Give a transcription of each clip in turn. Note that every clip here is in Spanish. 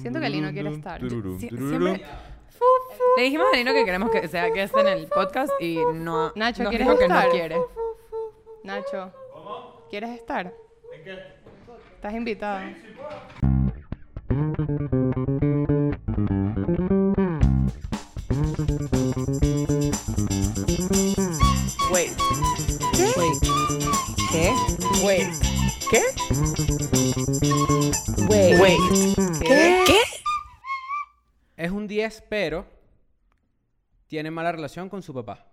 Siento que Lino quiere estar. Sie- siempre- Le dijimos a Lino que queremos que sea que esté en el podcast y no Nacho, nos ¿quieres dijo que estar? no quiere. Nacho, ¿quieres estar? Estás invitado. Pero tiene mala relación con su papá.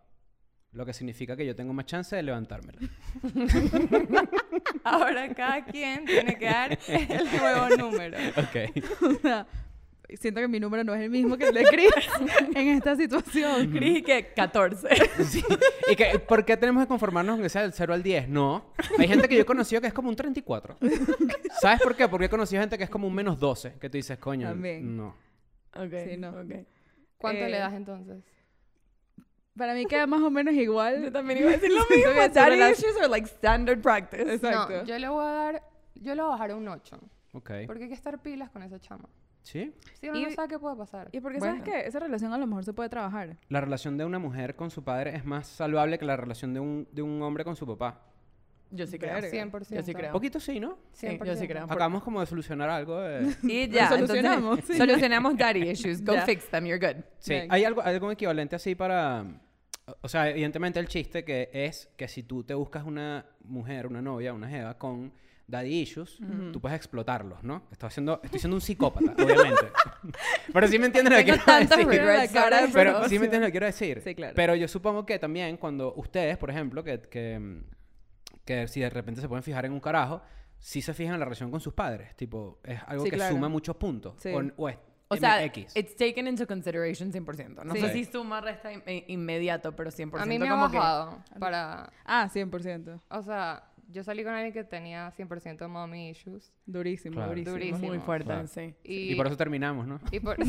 Lo que significa que yo tengo más chance de levantármela. Ahora cada quien tiene que dar el nuevo número. Ok. O sea, siento que mi número no es el mismo que el de Chris en esta situación. Cris que 14. Sí. ¿Y que, por qué tenemos que conformarnos con que sea del 0 al 10? No. Hay gente que yo he conocido que es como un 34. ¿Sabes por qué? Porque he conocido gente que es como un menos 12. Que tú dices, coño, También. no. Ok. Sí, no. ok. ¿Cuánto Eh, le das entonces? Para mí queda más o menos igual. Yo también iba a decir lo mismo. Daddy issues are like standard practice. Exacto. No, yo le voy a dar, yo le voy a bajar a un 8. Ok. Porque hay que estar pilas con esa chama. ¿Sí? Si uno Y- no sabe qué puede pasar. Y porque Bueno. sabes que esa relación a lo mejor se puede trabajar. La relación de una mujer con su padre es más saludable que la relación de un, de un hombre con su papá. Yo sí creo. Verga. 100%. Yo sí creo. Un poquito sí, ¿no? Sí, 100%. yo sí creo. Acabamos como de solucionar algo. de- Y ya, solucionamos, entonces, solucionamos daddy issues. Go fix them, you're good. Sí, Bien. hay algo, algo equivalente así para... O sea, evidentemente el chiste que es que si tú te buscas una mujer, una novia, una jeva con daddy issues, tú puedes explotarlos, ¿no? Estoy, haciendo, estoy siendo un psicópata, obviamente. Pero sí me entiendes lo que quiero decir. regrets ahora. Pero Pero- sí me entiendes lo que quiero decir. Sí, claro. Pero yo supongo que también cuando ustedes, por ejemplo, que, que, que si de repente se pueden fijar en un carajo, sí se fijan en la relación con sus padres. Tipo, es algo Sí, que claro. suma muchos puntos. Sí. O, o es O sea, MX. it's taken into consideration 100%. No Sí. sé si suma resta in- eh, inmediato, pero 100%. A mí me ha como que- bajado para... Ah, 100%. O sea, yo salí con alguien que tenía 100% mommy issues. Durísimo, Claro. durísimo. Durísimo. Muy fuerte, Claro. sí. Y, Y por eso terminamos, ¿no? y por-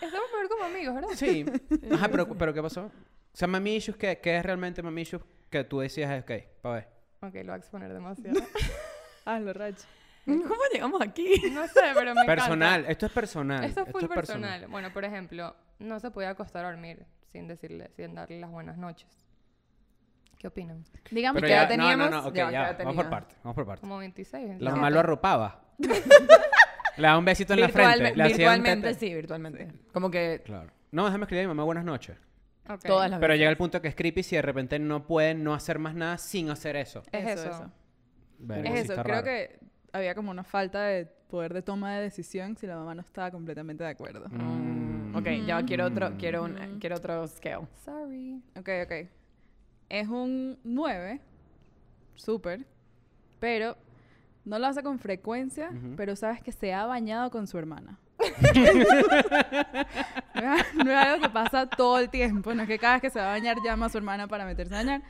Estamos mejor como amigos, ¿verdad? Sí. Ajá, pero, pero ¿qué pasó? O sea, mami issues, ¿qué, qué es realmente mami issues que tú decías, ok, para ver? Ok, lo voy a exponer demasiado. Hazlo, Rach. ¿Cómo llegamos aquí? No sé, pero me Personal, encanta. esto es personal. Esto es full es personal. Bueno, por ejemplo, no se podía acostar a dormir sin decirle, sin darle las buenas noches. ¿Qué opinan? Digamos Pero que ya, ya no, no, teníamos- no, ok, ya, ya, ¿qué edad vamos por parte, vamos por parte. Como 26, La 27. mamá lo arropaba. Le daba un besito en la frente. Le hacía un virtualmente, sí, virtualmente. Como que Claro. No, déjame escribir a mi mamá buenas noches. Ok. todas las Pero veces. llega el punto que es creepy si de repente no pueden no hacer más nada sin hacer eso. Es Eso, eso. Es eso, creo raro. que había como una falta de poder de toma de decisión si la mamá no estaba completamente de acuerdo. Mm. Ok, ya quiero otro, quiero un, quiero otro scale. Sorry. Ok, ok. Es un 9, súper, pero no lo hace con frecuencia, pero sabes que se ha bañado con su hermana. No, es, no algo que pasa todo el tiempo, no es que cada vez que se va a bañar llama a su hermana para meterse a bañar,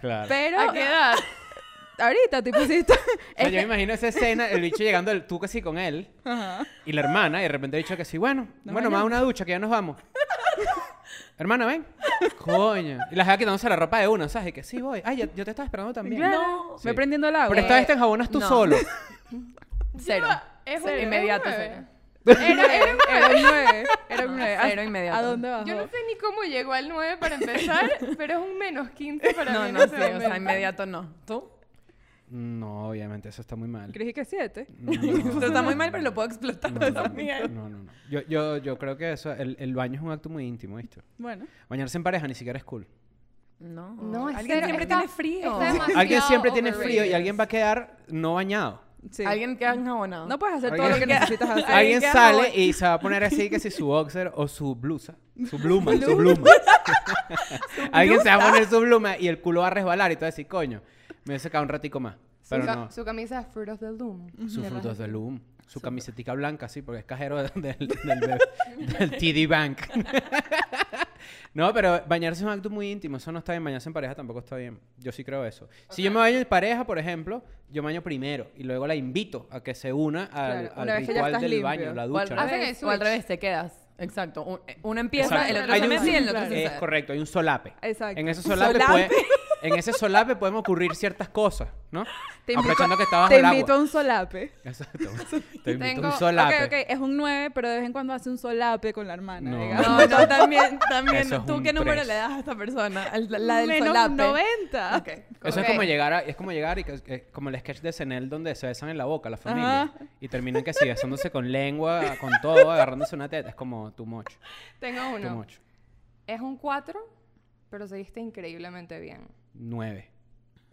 Claro. pero ¿A qué edad? ahorita, tipo, sí está... O sea, yo me imagino esa escena, el bicho llegando, el, tú que sí con él, Ajá. y la hermana, y de repente el bicho que sí, bueno, bueno, más una ducha, que ya nos vamos. Hermana, ven. Coño. Y la jeva quitándose la ropa de una, ¿sabes? Y que sí, voy. Ay, yo, yo te estaba esperando también. Claro. Sí. Me prendiendo el agua. Pero esta vez te enjabonas tú no. solo. Cero. Es Cero, inmediato cero. Era, era, era un 9. Era un 9. Cero inmediato. ¿A dónde bajó? Yo no sé ni cómo llegó al 9 para empezar, pero es un menos 15 para No, mí. no ese sé, o sea, inmediato no. ¿Tú? No, obviamente, eso está muy mal. Creí que 7. No, Eso está muy mal, pero lo puedo explotar no, no, también. no, no, no. Yo, yo, yo creo que eso, el, el baño es un acto muy íntimo, ¿viste? Bueno. Bañarse en pareja ni siquiera es cool. No, No, es alguien cero, siempre está- tiene frío. está demasiado Alguien siempre tiene overrated. frío y alguien va a quedar no bañado. Sí. Alguien que ha enjabonado. No puedes hacer todo lo que necesitas hacer. Alguien queda sale y se va a poner así que si su boxer o su blusa. Su bluma, su bluma. Alguien se va a poner su bluma y el culo va a resbalar y tú vas a decir, coño, me voy a sacar un ratico más. Su, Pero ca- no. su camisa es Fruit of the Loom. Sus De frutos la- de Loom. Su camisetica blanca, sí, porque es cajero del, del, del- del TD Bank. No, pero bañarse es un acto muy íntimo. Eso no está bien. Bañarse en pareja tampoco está bien. Yo sí creo eso. Si yo me baño en pareja, por ejemplo, yo me baño primero y luego la invito a que se una al, Claro, al una vez que ya ritual estás del limpio. baño, la O al, ducha. ¿no? Hacen el revés, o al switch. revés, te quedas. Exacto. Un- uno empieza, Exacto. el otro Hay se un- mete y el otro claro. se Es sale. correcto, hay un solape. Exacto. En ese solape, ¿Solape? puede- en ese solape pueden ocurrir ciertas cosas, ¿no? Te invito, Aprovechando que estabas te el agua. invito a un solape. Exacto. Te invito a Tengo- un ok, solape. Ok, ok, es un 9, pero de vez en cuando hace un solape con la hermana. No. digamos. No, no, también, también. Eso es ¿Tú un qué número le das a esta persona? La del Menos solape. 90. Ok. Eso Ok. es como llegar a, es como llegar y que, que- como el sketch de Senel donde se besan en la boca la familia Ajá. y terminan que sí besándose con lengua, con todo, agarrándose una teta, es como too much, Tengo too uno. much. Es un 4, pero seguiste increíblemente bien. Nueve.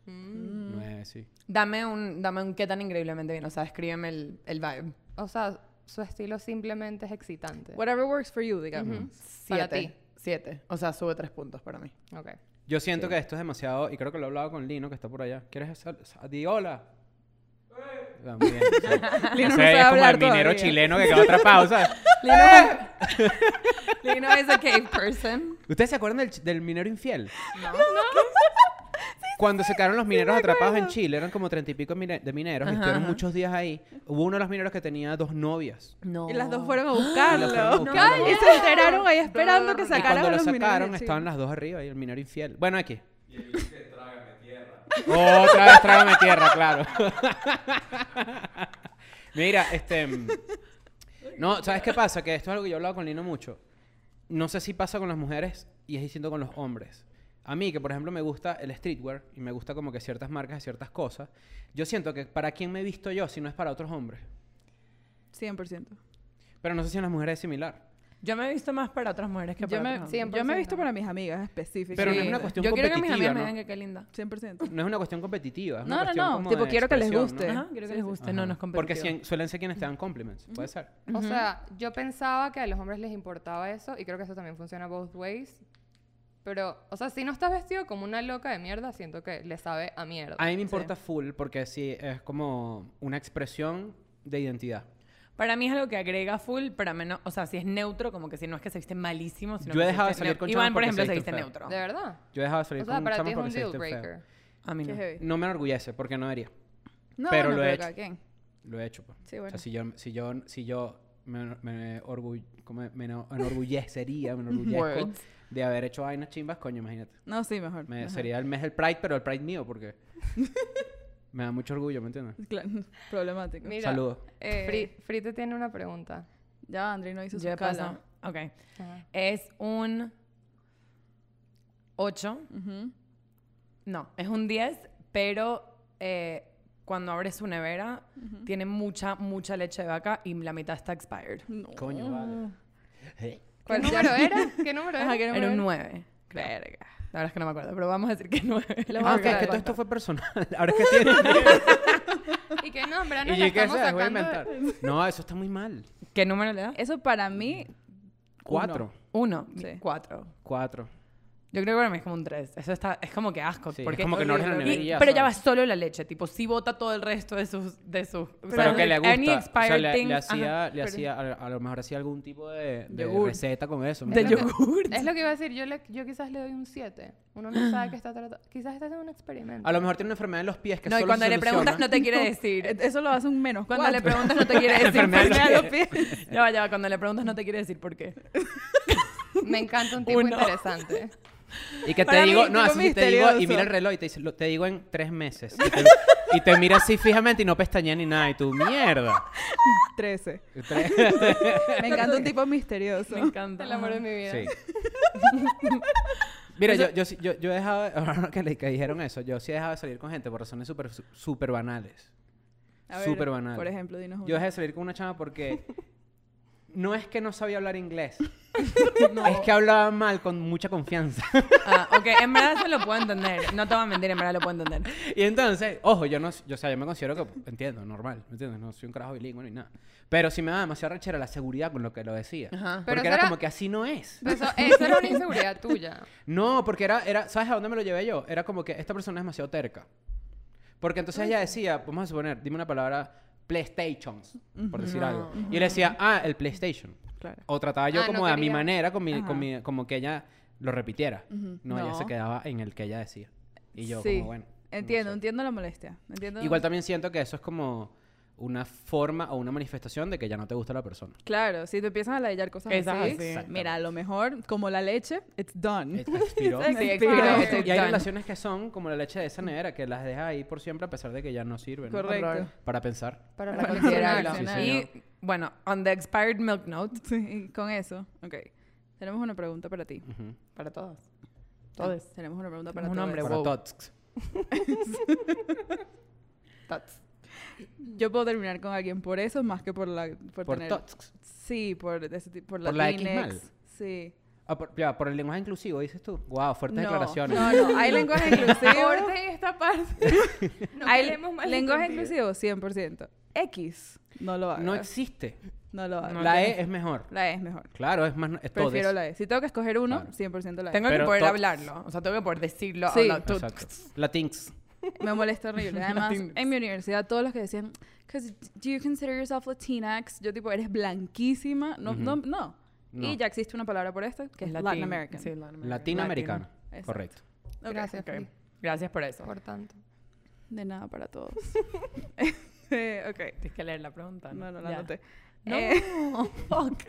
Mm. Nueve, sí. Dame un, dame un qué tan increíblemente bien. O sea, escríbeme el, el vibe. O sea, su estilo simplemente es excitante. Whatever works for you, digamos. Siete. Para ti. Siete. O sea, sube tres puntos para mí. Ok. Yo siento que esto es demasiado, y creo que lo he hablado con Lino, que está por allá. ¿Quieres sal- di hola? Lino no sabe es como el minero todavía. chileno que quedó atrapado, ¿sabes? Lino, Lino es a cave person. ¿Ustedes se acuerdan del, minero infiel? No. Cuando se quedaron los mineros atrapados en Chile, eran como treinta y pico mine- de mineros, y Ajá, estuvieron ajá. muchos días ahí. Hubo uno de los mineros que tenía dos novias. No. Y las dos fueron a Y las buscarlo. fueron a buscar. Y se enteraron ahí esperando que Y sacaran cuando a lo los mineros sacaron, de estaban Chile. las dos arriba y el minero infiel. Bueno, aquí. Otra vez trágame tierra, claro. Mira, este. No, ¿sabes qué pasa? Que esto es algo que yo he hablado con Lino mucho. No sé si pasa con las mujeres y es distinto con los hombres. A mí, que por ejemplo me gusta el streetwear y me gusta como que ciertas marcas y ciertas cosas, yo siento que para quién me he visto yo si no es para otros hombres. 100%. Pero no sé si en las mujeres es similar. Yo me he visto más para otras mujeres que Yo para me, otros sí, hombres. yo me he 100%. visto para mis amigas específicas. Pero no es Sí. una cuestión Yo quiero que mis competitiva, amigas me ¿no? digan que qué linda. 100%. No es una cuestión competitiva. Es una No, no, cuestión no. como Tipo, quiero que les guste. ¿no? Ajá, quiero que Sí, les sí. guste. Ajá. No, no es Porque competitivo. cien- suelen ser quienes te dan compliments. Puede ser. O sea, yo pensaba que a los hombres les importaba eso y creo que eso también funciona both ways. Pero, o sea, si no estás vestido como una loca de mierda, siento que le sabe a mierda. A mí me importa full porque sí es como una expresión de identidad. Para mí es algo que agrega full, pero menos, o sea, si es neutro, como que si no es que se viste malísimo, sino Yo he que se dejado de viste salir neu- con Iván, por ejemplo, se viste feo. neutro. ¿De verdad? Yo he dejado de salir O sea, con para ti chamas es un porque se deal visten feo. breaker. A mí Qué no. heavy. No me enorgullece porque no debería. No, pero no, lo he pero hecho. cada quien. Lo he hecho. pues. Sí, bueno. O sea, si yo, si yo, si yo me, me, orgull- como me eno- enorgullecería, me enorgullezco Words. de haber hecho vainas chimbas, coño, imagínate. No, sí, mejor. Me- mejor. sería el mes del Pride, pero el Pride mío porque me da mucho orgullo, ¿me entiendes? Claro, problemático. Mira, Saludos. Eh, Fri- Frite tiene una pregunta. Ya, Andri no hizo su Ya escala. pasó. Ok. Ajá. Es un 8. Ujú. No, es un 10, pero eh, cuando abres su nevera, tiene mucha, mucha leche de vaca y la mitad está expired. No. Coño, vale. ¿Qué ¿Cuál- número era? ¿Qué número Ajá, era? ¿qué Era número un era? 9. Verga. La verdad es que no me acuerdo, pero vamos a decir que 9. Los Ah, ok, es que todo esto fue personal. Ahora es que tiene. ¿Y qué nombre? y Nos yo, la ¿qué estamos sabes? Voy a sacando. inventar. No, eso está muy mal. ¿Qué número le das? Eso para mí, Cuatro. Uno. Sí. Cuatro. Cuatro. Yo creo que para mí es como un 3. Eso está, es como que asco. Sí, es porque como que no abres la y- y Pero ya va solo la leche. Tipo, sí bota todo el resto de sus... De sus o Pero, sea, que le any gusta. O sea, expired le, things, le ajá. hacía, le hacía a, a lo mejor hacía algún tipo de, receta con eso. ¿me De yogur. Es lo que iba a decir. Yo, le, yo quizás le doy un 7. Uno no sabe qué está tratando. Quizás está haciendo un experimento. A lo mejor tiene una enfermedad en los pies que No, y solo cuando se le preguntas no te quiere decir. eh, eso lo hace un menos Cuando le preguntas no te quiere decir. Enfermedad qué. los pies. Ya va, ya va. Cuando le preguntas no te quiere decir por qué. Me encanta un tipo Uno. interesante. Y que te Para mí, digo, no, tipo así te digo, y misterioso. mira el reloj y te dice, lo- te digo en tres meses. Y te, y te mira así fijamente y no pestañea ni nada. Y tú, mierda. 13. Tres- Me encanta un tipo misterioso. Me encanta. El amor de mi vida. Sí. Mira, yo, yo, sí- yo, yo he dejado, de- ahora que le que dijeron eso, yo sí he dejado de salir con gente por razones súper súper banales. A ver, Súper banal. Por ejemplo, dinos uno. Yo dejé de salir con una chama porque no es que no sabía hablar inglés, No. es que hablaba mal con mucha confianza. Ah, ok, en verdad eso lo puedo entender. No te voy a mentir, en verdad lo puedo entender. y entonces, ojo, yo no, yo, o sea, yo me considero que entiendo, normal, ¿me entiendes? No soy un carajo bilingüe ni nada. Pero sí me da demasiada rechera la seguridad con lo que lo decía. Ajá. Pero porque eso era era- como que así no es. Pero Eso, eso era una inseguridad tuya. No, porque era, era, ¿sabes a dónde me lo llevé yo? Era como que esta persona es demasiado terca. Porque entonces ella decía, vamos a suponer, dime una palabra, PlayStations, por decir algo. Y él decía, ah, el PlayStation. Claro. O trataba yo Ah, no como de a mi quería. manera, con mi, Ajá. con mi- como que ella lo repitiera. Ujú. No, ella se No. quedaba en el que ella decía. Y yo Sí. como, bueno. no Entiendo, sé. entiendo la molestia. Entiendo. Igual también siento que eso es como una forma o una manifestación de que ya no te gusta la persona. Claro, si te empiezan a ladillar cosas Esas así, así. mira, a lo mejor, como la leche, it's done. Expiró. Expiró. Y hay relaciones que son como la leche de esa nevera, que las dejas ahí por siempre a pesar de que ya no sirven. ¿no? Correcto. Para pensar. Para Para. Sí, y bueno, on the expired milk note, Sí, con eso, ok. Tenemos una pregunta para ti. Ujú. para todos. Todos. Tenemos una pregunta para Un todos. hombre, Para wow. tots. Tots. Yo puedo terminar con alguien por eso más que por la por, Por tener tots. Sí, por ese tipo por, Por la X mal. Sí. Ah, por, ya, por el lenguaje inclusivo, dices tú. Wow, fuertes No, declaraciones. No, no, hay lenguaje inclusivo. Corten esta parte. No hay lenguaje inclusivo 100%. X no lo hagas. No existe. No lo hagas. No la E es mejor. La E es mejor. Claro, es más. Es Prefiero todes. la E. Si tengo que escoger uno, Claro. 100% la E. Tengo Pero que poder hablarlo. O sea, tengo que poder decirlo. Sí. Exacto. Latinx. Me molesta horrible. Además, en mi universidad, todos los que decían, "'Cause do you consider yourself Latinx? Yo, tipo, eres blanquísima. No, no, no. No. Y ya existe una palabra por esto, que es Latin- Latin American. sí, Latin American. Latinoamericano. Correcto. Ok. Gracias, Ok. Fli, Gracias por eso. por tanto. De nada para todos. Eh, ok. Tienes que leer la pregunta. No, no la Ya. anoté. No, Eh, fuck.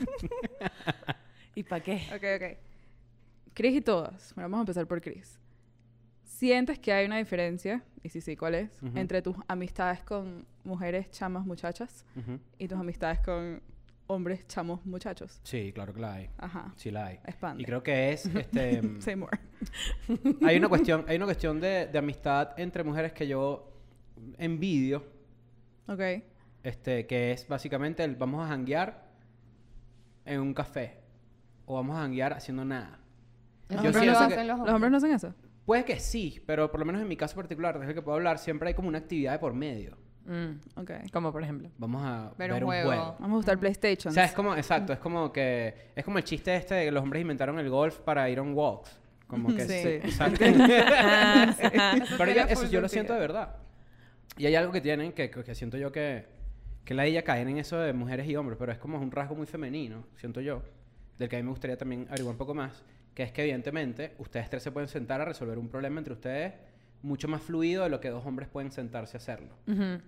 ¿Y para qué? ok, ok. Chris y todas. Bueno, vamos a empezar por Chris. ¿Sientes que hay una diferencia, y si sí, ¿cuál es? Entre tus amistades con mujeres, chamas, muchachas y tus amistades con hombres, chamos, muchachos. Sí, claro que la hay. Ajá. Sí la hay. Expande. Y creo que es este Say more. hay una cuestión, hay una cuestión de, de amistad entre mujeres que yo envidio, Ok. este, que es básicamente el vamos a janguear en un café. O vamos a janguear haciendo nada. Los Yo hombres que- hacen los ¿Los hombres. hombres no hacen eso? Puede que sí, pero por lo menos en mi caso particular, desde que puedo hablar, siempre hay como una actividad de por medio. Mm, Ok. Como por ejemplo. Vamos a Ver ver, un un juego. juego. Vamos a usar PlayStation. O sea, es como, exacto, es como que, es como el chiste este de que los hombres inventaron el golf para ir on walks. Como que Sí. sí, exacto. Eso Pero eso full yo lo siento de verdad. Y hay algo que tienen que, que siento yo que, que la ella caen en eso de mujeres y hombres, pero es como un rasgo muy femenino, siento yo, del que a mí me gustaría también averiguar un poco más, que es que evidentemente ustedes tres se pueden sentar a resolver un problema entre ustedes mucho más fluido de lo que dos hombres pueden sentarse a hacerlo.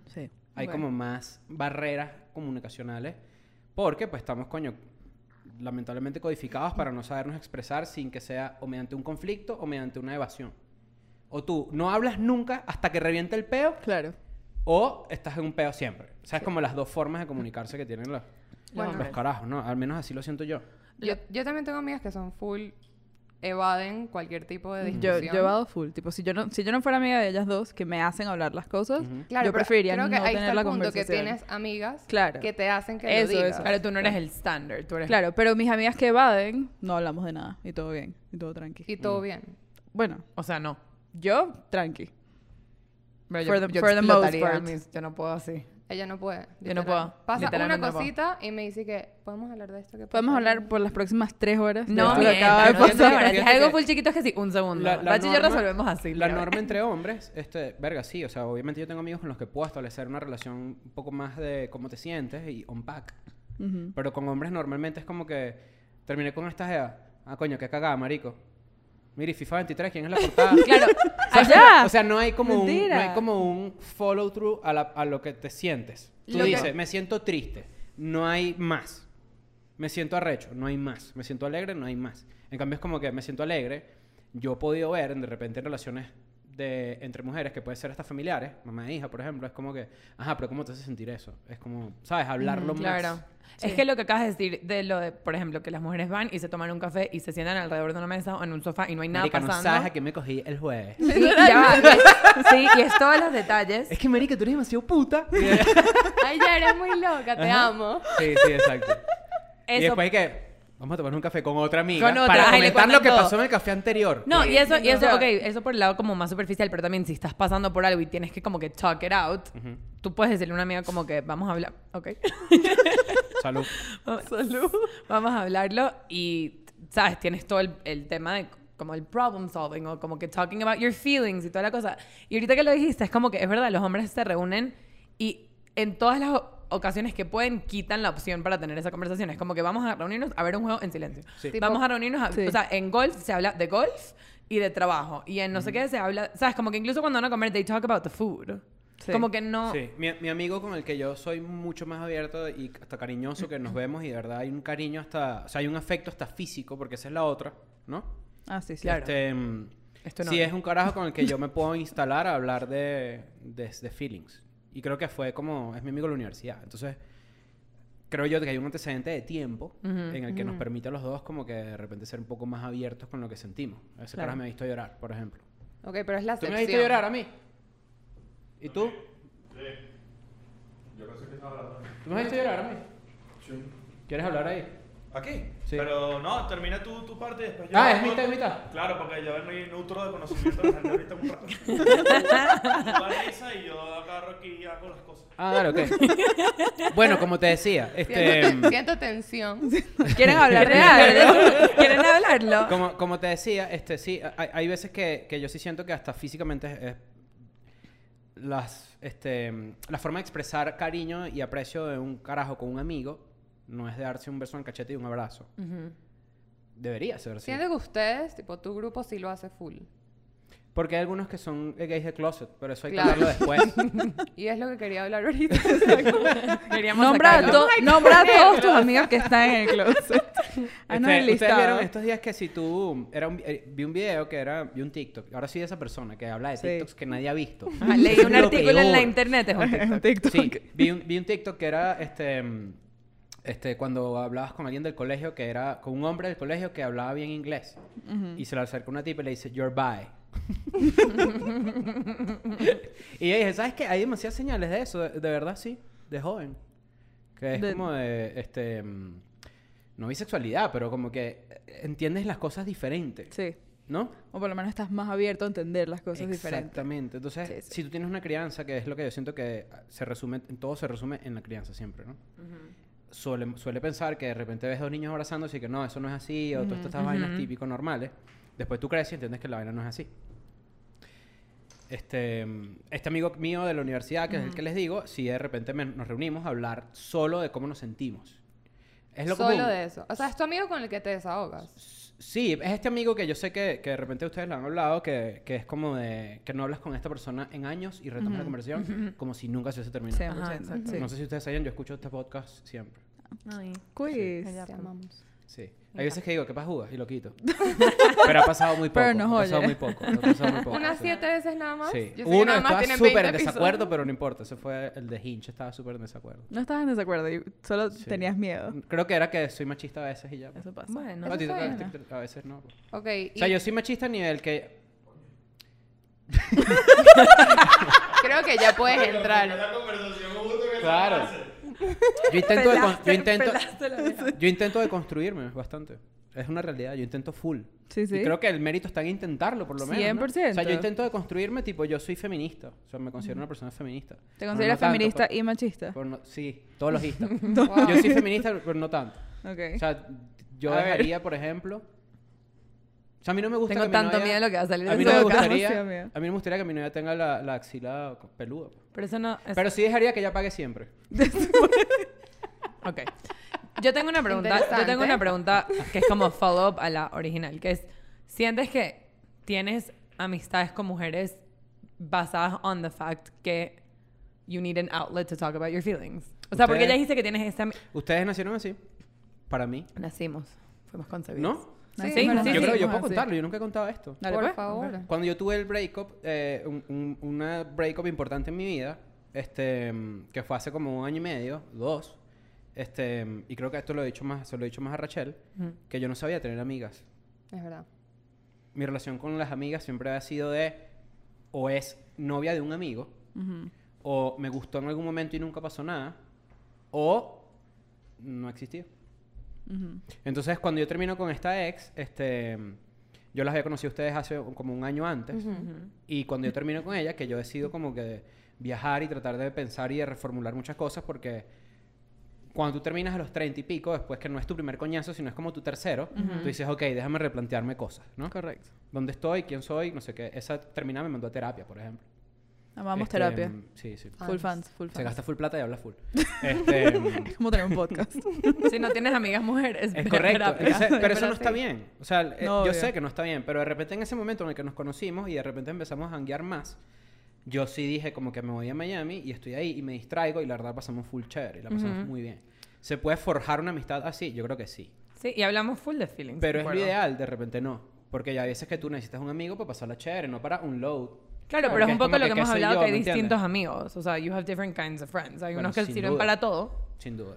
Sí. Hay como más barreras comunicacionales porque pues estamos, coño, lamentablemente codificados para no sabernos expresar sin que sea o mediante un conflicto o mediante una evasión. O tú no hablas nunca hasta que reviente el peo Claro. o estás en un peo siempre. O sea, es como las dos formas de comunicarse que tienen los, Bueno, los carajos, ¿no? Al menos así lo siento yo. Yo, yo también tengo amigas que son full evaden cualquier tipo de Yo, discusión. yo he dado full. Tipo, si yo, no, si yo no fuera amiga de ellas dos, que me hacen hablar las cosas, Ujú. Claro, yo pero preferiría creo no que ahí tener está la el punto que conversación. tienes amigas Claro. que te hacen que Eso, lo digas. eso. Claro, tú no eres el estándar. Eres Claro, pero mis amigas que evaden, no hablamos de nada. Y todo bien. Y todo tranqui. Y Mm. todo bien. Bueno, O sea, no. yo tranqui. Pero For yo, the- yo for the most part. mis- yo no puedo así. Ella no puede. Yo no literal. puedo, Pasa una literalmente no cosita y me dice que podemos hablar de esto. que Podemos pasó?" hablar por las próximas tres horas. de No, mierda, acaba de no, pasar. no, ahora, si es algo full chiquito es que sí, un segundo. La, la Bachi y yo norma- resolvemos así. La norma entre hombres, este, verga, sí. O sea, obviamente yo tengo amigos con los que puedo establecer una relación un poco más de cómo te sientes y unpack. Ujú. Pero con hombres normalmente es como que terminé con esta jeva. Ah, coño, qué cagada, marico. Mira, y FIFA 23, ¿quién es la portada? Claro, allá. O sea, no hay como un, no hay como un follow through a, la- a lo que te sientes. Tú Lo que- dices, me siento triste, no hay más. Me siento arrecho, no hay más. Me siento alegre, no hay más. En cambio es como que me siento alegre. Yo he podido ver de repente en relaciones de, entre mujeres que pueden ser hasta familiares, mamá e hija, por ejemplo, es como que, ajá, pero ¿cómo te hace sentir eso? Es como, ¿sabes? Hablarlo más. Claro. Es que lo que acabas de decir de lo de, por ejemplo, que las mujeres van y se toman un café y se sientan alrededor de una mesa o en un sofá y no hay nada Marica, no pasando. sabes a qué me cogí el jueves. Sí, ya y es- sí, y es todos los detalles. es que, marica, tú eres demasiado puta. Ay, ya eres muy loca, te amo. Sí, sí, exacto. Y después hay que, vamos a tomar un café con otra amiga Con otra, para le comentar lo que todo. pasó en el café anterior. No, y eso, y eso, ok, eso por el lado como más superficial, pero también si estás pasando por algo y tienes que como que talk it out, tú puedes decirle a una amiga como que vamos a hablar, ok. Salud. Salud. Vamos a hablarlo y, ¿sabes? Tienes todo el, el tema de como el problem solving o como que talking about your feelings y toda la cosa. Y ahorita que lo dijiste, es como que es verdad, los hombres se reúnen y en todas las ocasiones que pueden quitan la opción para tener esa conversación. Es como que vamos a reunirnos a ver un juego en silencio. Sí. Tipo- Vamos a reunirnos, a- Sí. o sea, en golf se habla de golf y de trabajo y en no sé qué se habla, ¿sabes? Como que incluso cuando van a comer, they talk about the food. Sí. Como que no... Sí, mi, mi amigo con el que yo soy mucho más abierto y hasta cariñoso que nos vemos y de verdad hay un cariño hasta, o sea, hay un afecto hasta físico porque esa es la otra, ¿no? Ah, sí, sí. Claro. Este, mm, Esto no. sí, es un carajo con el que yo me puedo instalar a hablar de, de, de feelings. Y creo que fue como, es mi amigo de la universidad. Entonces, creo yo que hay un antecedente de tiempo en el que nos permite a los dos como que de repente ser un poco más abiertos con lo que sentimos. Ese Claro. carajo me ha visto llorar, por ejemplo. Ok, pero es la ¿Tú me has visto llorar a mí? ¿Y tú? Yo pensé que estaba hablando. ¿Tú me has visto llorar a mí? ¿Quieres hablar ahí? ¿Aquí? Sí. Pero no, termina tu, tu parte y después yo. Ah, es mitad y mitad. Claro, porque yo me nutro de conocimiento de la gente ahorita un rato. Tú y yo agarro aquí y hago las cosas. Ah, dale, ok. bueno, como te decía, este... Siento, siento tensión. ¿Quieren hablar de algo? ¿Quieren hablarlo? Como, como te decía, este, sí, hay, hay veces que, que yo sí siento que hasta físicamente es- es- las, este, la forma de expresar cariño y aprecio de un carajo con un amigo no es de darse un beso en el cachete y un abrazo. Ujú. Debería ser así. Siento que ustedes, tipo, tu grupo sí lo hace full. Porque hay algunos que son gays de closet, pero eso hay que Claro. hablarlo después. Y es lo que quería hablar ahorita. Queríamos Nombra, a to- nombra a todos tus amigos que están en el closet. Este, el Ustedes vieron listado. estos días que si tú... Era un, eh, vi un video que era... Vi un TikTok. Ahora sí de esa persona que habla de Sí. TikToks que nadie ha visto. Ajá, leí un lo artículo en la internet, es un TikTok. TikTok. Sí, vi un, vi un TikTok que era este, este, cuando hablabas con alguien del colegio, que era con un hombre del colegio que hablaba bien inglés. Y se le acerca una tipa y le dice, you're bi. y yo dije, ¿sabes qué? Hay demasiadas señales de eso, de, de verdad, sí, de joven. Que es De- como de, este, mm, no bisexualidad, pero como que entiendes las cosas diferentes, Sí. ¿no? O por lo menos estás más abierto a entender las cosas diferentes. Exactamente. Entonces, Sí, sí. si tú tienes una crianza, que es lo que yo siento que se resume, todo se resume en la crianza siempre, ¿no? Suele, suele pensar que de repente ves dos niños abrazándose y que no, eso no es así, o todas estas vainas típicos normales. Después tú creces y entiendes que la vaina no es así. Este, este amigo mío de la universidad, que es el que les digo, si de repente me- nos reunimos a hablar solo de cómo nos sentimos. Es lo Solo común. de eso. O sea, es tu amigo con el que te desahogas. Sí, es este amigo que yo sé que, que de repente ustedes le han hablado, que, que es como de que no hablas con esta persona en años y retomas la conversación como si nunca se hubiese terminado. 100%. Ajá, exacto. sí. No sé si ustedes saben, yo escucho este podcast siempre. Ay. Quiz. Ya, Te amamos. Sí. Hay veces que digo, ¿qué pasa, jugas? Y lo quito. Pero ha pasado muy poco. Pero nos ha pasado muy poco. ha pasado muy poco, Unas sí. siete veces nada más. Sí. Yo sé que Uno nada más estaba tienen súper 20 en desacuerdo, episodios. pero no importa. Ese fue el de Hinch, estaba súper en desacuerdo. No estabas en desacuerdo, y solo Sí. tenías miedo. Creo que era que soy machista a veces y ya. Eso pasa. Bueno. No, Eso está a veces no. Ok. O sea, y yo soy machista a nivel que... creo que ya puedes entrar. La conversación justo que Claro. Yo intento, de yo intento, yo intento de construirme bastante. Es una realidad, yo intento full. Sí, sí. Y creo que el mérito está en intentarlo, por lo menos. ¿no? 100%. O sea, yo intento de construirme, tipo, yo soy feminista. O sea, me considero una persona feminista. ¿Te consideras no tanto, feminista pero- y machista? pero no- sí, todos los istas. Wow. Yo soy feminista, pero no tanto. Ok. O sea, yo A ver. dejaría, por ejemplo... O sea, a mí no me gusta Tengo que mi tanto novia- miedo de lo que va a salir A de mí no me gustaría... A mí no me gustaría que mi novia tenga la, la axila peluda. Pero eso no... es- Pero sí dejaría que ella pague siempre. Ok. Yo tengo una pregunta, yo tengo una pregunta que es como follow-up a la original, que es, ¿sientes que tienes amistades con mujeres basadas on the fact que you need an outlet to talk about your feelings? O sea, porque ella dice que tienes esta... ¿Ustedes nacieron así? Para mí. Nacimos, fuimos concebidos. ¿No? Sí, Sí, yo creo, yo puedo contarlo. Yo nunca he contado esto. Dale, Por pues. favor. Cuando yo tuve el breakup, eh, un- un- una breakup importante en mi vida, este, mm, que fue hace como un año y medio, dos, este, mm, y creo que esto lo he dicho más, se lo he dicho más a Rachel, que yo no sabía tener amigas. Es verdad. Mi relación con las amigas siempre ha sido de, o es novia de un amigo, Ujú. o me gustó en algún momento y nunca pasó nada, o no existía. Entonces, cuando yo termino con esta ex, este, yo las había conocido a ustedes hace como un año antes. Y cuando yo termino con ella, que yo decido como que viajar y tratar de pensar y de reformular muchas cosas, porque cuando tú terminas a los 30 y pico, después que no es tu primer coñazo, sino es como tu tercero, tú dices, ok, déjame replantearme cosas, ¿no? Correcto. ¿Dónde estoy? ¿Quién soy? No sé qué. Esa terminada me mandó a terapia, por ejemplo. Amamos Este, terapia. Sí, sí. Ah. Full fans, full Se fans. gasta full plata y habla full. Este, Es como tener un podcast. Si no tienes amigas mujeres, Es correcto. Entonces, pero eso no está bien. O sea, eh, No, yo obvio. sé que no está bien, pero de repente en ese momento en el que nos conocimos y de repente empezamos a hanguear más, yo sí dije como que me voy a Miami y estoy ahí y me distraigo y la verdad pasamos full chévere y la pasamos Ujú. muy bien. ¿Se puede forjar una amistad así? Yo creo que sí. Sí, y hablamos full de feelings. Pero ¿de es lo ideal, de repente no. Porque ya hay veces que tú necesitas un amigo para pasarla chévere, no para un load. Claro, pero es un poco lo que ¿qué hemos hablado, yo? que hay ¿Me entiendes? distintos amigos. O sea, you have different kinds of friends. Hay Bueno, unos que sirven duda. para todo. Sin duda.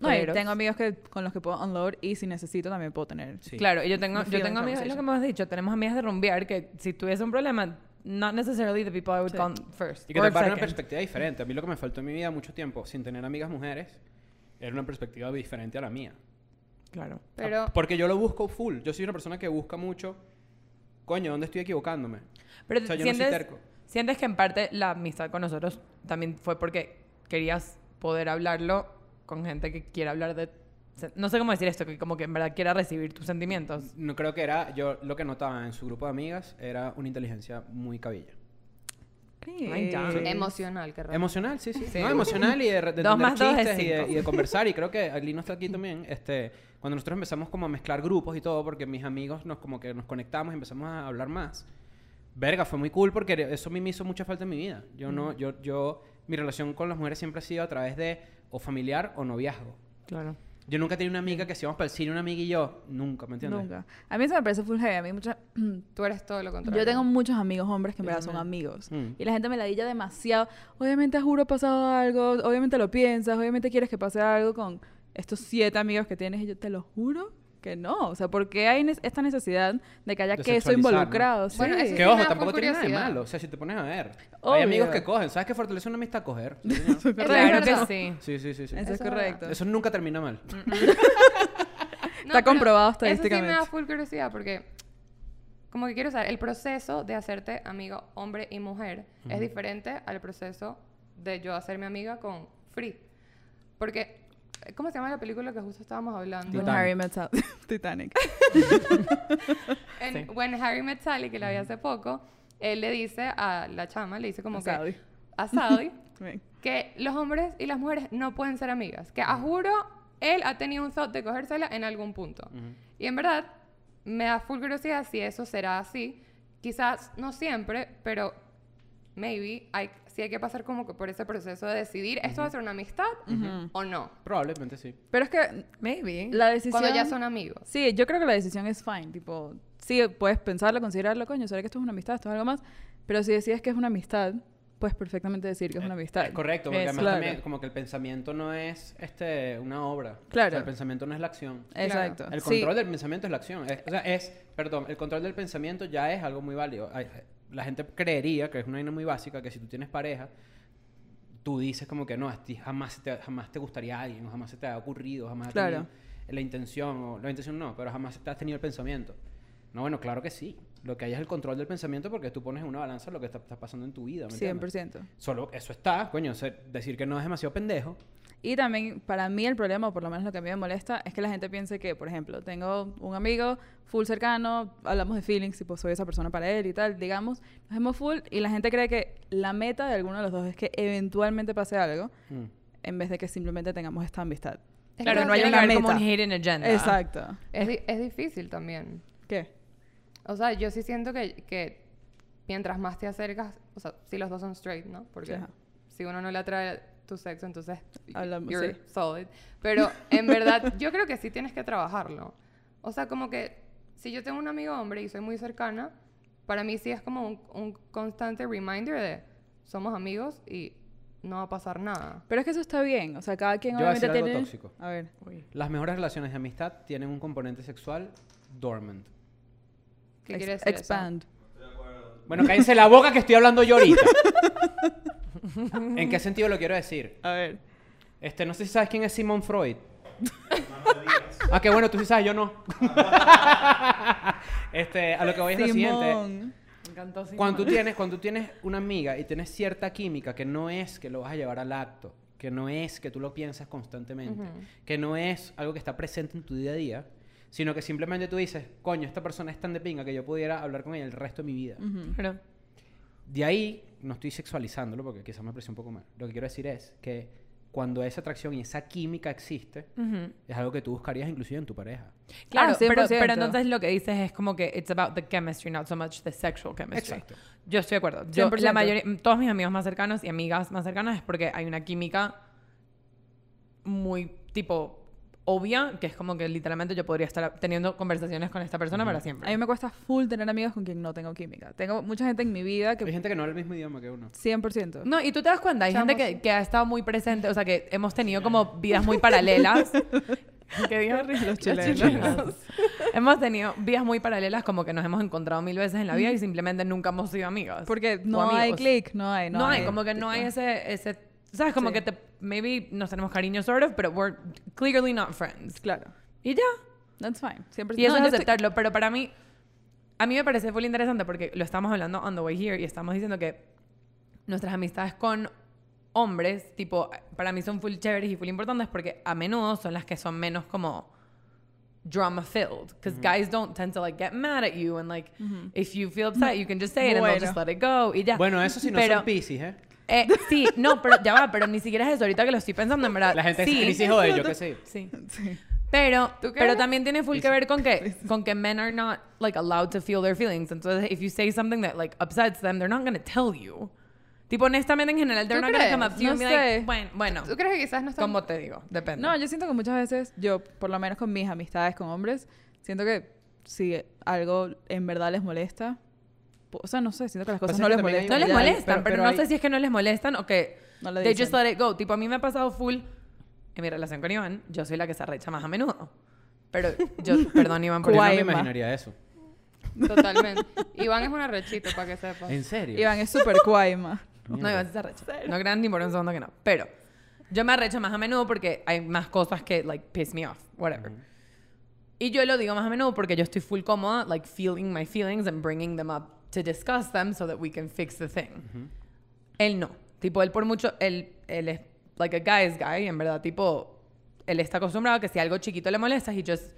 No, y Pero- tengo amigos que, con los que puedo unload y si necesito también puedo tener. Sí. Claro, y yo tengo, yo tengo amigas, es lo que conversation. hemos dicho, tenemos amigas de rumbear que si tuviese un problema, not necessarily the people I would Sí. call first. Y que te para una perspectiva diferente. A mí lo que me faltó en mi vida mucho tiempo, sin tener amigas mujeres, era una perspectiva diferente a la mía. Claro. Pero Porque yo lo busco full. Yo soy una persona que busca mucho, coño, ¿dónde estoy equivocándome? Pero O sea, yo no soy sientes, terco. sientes que en parte la amistad con nosotros también fue porque querías poder hablarlo con gente que quiera hablar de... No sé cómo decir esto, que como que en verdad quiera recibir tus sentimientos. No creo que era, yo lo que notaba en su grupo de amigas era una inteligencia muy cabilla. Ay, emocional, que raro. Emocional, sí, sí. Sí. No, emocional y de, de Dos más dos es chistes y de, y de conversar. Y creo que Lino está aquí también. Este, cuando nosotros empezamos como a mezclar grupos y todo, porque mis amigos nos como que nos conectamos y empezamos a hablar más. Verga, fue muy cool porque eso a mí me hizo mucha falta en mi vida. Yo no, yo, yo, mi relación con las mujeres siempre ha sido a través de o familiar o noviazgo. Claro. Yo nunca tenía una amiga que si íbamos para el cine, una amiga y yo. Nunca, ¿me entiendes? Nunca. A mí eso me parece full heavy. A mí mucha... Tú eres todo lo contrario. Yo tengo muchos amigos hombres que en verdad son amigos. Mm. Y la gente me ladilla demasiado. Obviamente, juro, ha pasado algo. Obviamente lo piensas. Obviamente quieres que pase algo con estos siete amigos que tienes. Y yo te lo juro que no. O sea, ¿por qué hay esta necesidad de que haya De queso ¿no? involucrado? Bueno, Sí. eso Que ojo, tampoco tiene nada de malo. O sea, si te pones a ver. Obvio. Hay amigos que cogen. ¿Sabes qué fortalece una amistad? Coger. Sí. Eso es Claro que sí. sí, sí, sí. sí. Eso es Eso es correcto. Eso nunca termina mal. No, Está comprobado Eso sí me estadísticamente. da full curiosidad porque como que quiero saber, el proceso de hacerte amigo hombre y mujer es diferente al proceso de yo hacerme amiga con Free. Porque, ¿cómo se llama la película que justo estábamos hablando? When Titanic. Harry met Sally. Titanic. En Sí. When Harry Met Sally, que la vi hace poco, él le dice a la chama, le dice como A que... Sally. A Sally. Bien. que los hombres y las mujeres no pueden ser amigas. Que a juro, él ha tenido un thought de cogérsela en algún punto. Y en verdad, me da full curiosidad si eso será así. Quizás no siempre, pero maybe hay, sí hay que pasar como que por ese proceso de decidir, ¿esto va a ser una amistad o no? Probablemente sí. Pero es que Maybe. la decisión... Cuando ya son amigos. Sí, yo creo que la decisión es fine. Tipo, sí, puedes pensarlo, considerarlo, coño, ¿será que esto es una amistad, esto es algo más? Pero si decides que es una amistad, puedes perfectamente decir que es una amistad. Es correcto, porque Es- además claro. también como que el pensamiento no es este una obra. Claro. O sea, el pensamiento no es la acción. Exacto. El Sí. control del pensamiento es la acción. Es- o sea, es, perdón, el control del pensamiento ya es algo muy válido. La gente creería que es una vaina muy básica que si tú tienes pareja, tú dices como que no, a ti jamás, te, jamás te gustaría alguien, o jamás se te ha ocurrido, jamás Claro. tenido la intención, o la intención no, pero jamás te has tenido el pensamiento. No, bueno, claro que sí. Lo que hay es el control del pensamiento porque tú pones en una balanza lo que está, está pasando en tu vida. ¿me entiendes? 100%. Solo eso está, coño, decir que no es demasiado pendejo. Y también, para mí, el problema, o por lo menos lo que a mí me molesta, es que la gente piense que, por ejemplo, tengo un amigo full cercano, hablamos de feelings, tipo, soy esa persona para él y tal, digamos, nos vemos full, y la gente cree que la meta de alguno de los dos es que eventualmente pase algo, Mm. en vez de que simplemente tengamos esta amistad. Es Claro, no hay una haber como meta. un hidden agenda. Exacto. Es, di- es difícil también. ¿Qué? O sea, yo sí siento que, que mientras más te acercas, o sea, si los dos son straight, ¿no? Porque Ajá. si uno no le atrae tu sexo, entonces Hablamos, you're sí. solid. Pero en verdad, yo creo que sí tienes que trabajarlo. O sea, como que si yo tengo un amigo hombre y soy muy cercana, para mí sí es como un, un constante reminder de somos amigos y no va a pasar nada. Pero es que eso está bien, o sea, cada quien Yo voy a obviamente decir algo tiene... tóxico. A ver. Las mejores relaciones de amistad tienen un componente sexual dormant. ¿Qué ex- quiere decir eso? Expand. Bueno, cállense la boca que estoy hablando yo ahorita. ¿En qué sentido lo quiero decir? A ver. Este, no sé si sabes quién es Simon Freud. ah, qué bueno, tú sí sabes, yo no. este, a lo que voy es lo siguiente. Simón. Me encantó Simón. Cuando tú, tienes, cuando tú tienes una amiga y tienes cierta química que no es que lo vas a llevar al acto, que no es que tú lo piensas constantemente, Ujú. que no es algo que está presente en tu día a día, sino que simplemente tú dices, coño, esta persona es tan de pinga que yo pudiera hablar con ella el resto de mi vida. Ujú. Pero, De ahí, no estoy sexualizándolo porque quizás me aprecio un poco mal. Lo que quiero decir es que cuando esa atracción y esa química existe, es algo que tú buscarías inclusive en tu pareja. Claro, Ah, pero, 100%. pero entonces lo que dices es como que it's about the chemistry, not so much the sexual chemistry. Exacto. Yo estoy de acuerdo. Yo, 100%. la mayoría, todos mis amigos más cercanos y amigas más cercanas es porque hay una química muy tipo obvia, que es como que literalmente yo podría estar teniendo conversaciones con esta persona para siempre. A mí me cuesta full tener amigos con quien no tengo química. Tengo mucha gente en mi vida Hay que gente que no habla el mismo idioma que uno. 100%. No, y tú te das cuenta, hay gente Chamos. que, que ha estado muy presente, o sea, que hemos tenido como vidas muy paralelas. ¿Qué digo? Los chilenos. hemos tenido vidas muy paralelas, como que nos hemos encontrado mil veces en la vida y simplemente nunca hemos sido amigas. Porque no hay amigos. click, no hay. No, hay, como que no hay ese, ese ¿sabes? Como Sí. que te, maybe nos tenemos cariño, sort of, pero we're clearly not friends. Claro. Y ya. That's fine. 100%. Y eso No, es yo estoy- aceptarlo, pero para mí, a mí me parece full interesante porque lo estamos hablando on the way here y estamos diciendo que nuestras amistades con hombres, tipo, para mí son full chéveres y full importantes porque a menudo son las que son menos como drama filled because guys don't tend to like get mad at you and like if you feel upset you can just say it and they'll just let it go y ya Bueno, eso sí no Pero- son piscis, ¿eh? Eh, sí, no, pero ya va, pero ni siquiera es eso. Ahorita que lo estoy pensando, en verdad. La gente sí, es crisis jode, yo que sí. Sí. Sí. Pero, pero también tiene full que ver con que, con que men are not like allowed to feel their feelings. Entonces, if you say something that like upsets them, they're not going to tell you. Tipo, honestamente, en general, they're ¿Tú not going to crees? come up to you No and be like, sé. bueno, bueno, ¿Tú crees que quizás no están... ¿cómo te digo? Depende. No, yo siento que muchas veces, yo, por lo menos con mis amistades con hombres, siento que si algo en verdad les molesta, o sea, no sé, siento que las cosas no les no molestan. les ya, molestan, pero- pero, pero no hay- sé si es que no les molestan o que No le they just let it go. Tipo, a mí me ha pasado full en mi relación con Iván. Yo soy la que se arrecha más a menudo. Pero yo, perdón, Iván, por Yo no me imaginaría eso. Totalmente. Iván es un arrechito, para que sepas. ¿En serio? Iván es súper cuaima. No, Iván se arrecha. No crean ni por un segundo que no. Pero yo me arrecho más a menudo porque hay más cosas que, like, piss me off. Whatever. Y yo lo digo más a menudo porque yo estoy full cómoda, like, feeling my feelings and bringing them up to discuss them so that we can fix the thing. Él no. Tipo, él por mucho, él, él es, like, a guy's guy, en verdad, tipo, él está acostumbrado a que si algo chiquito le molesta, y just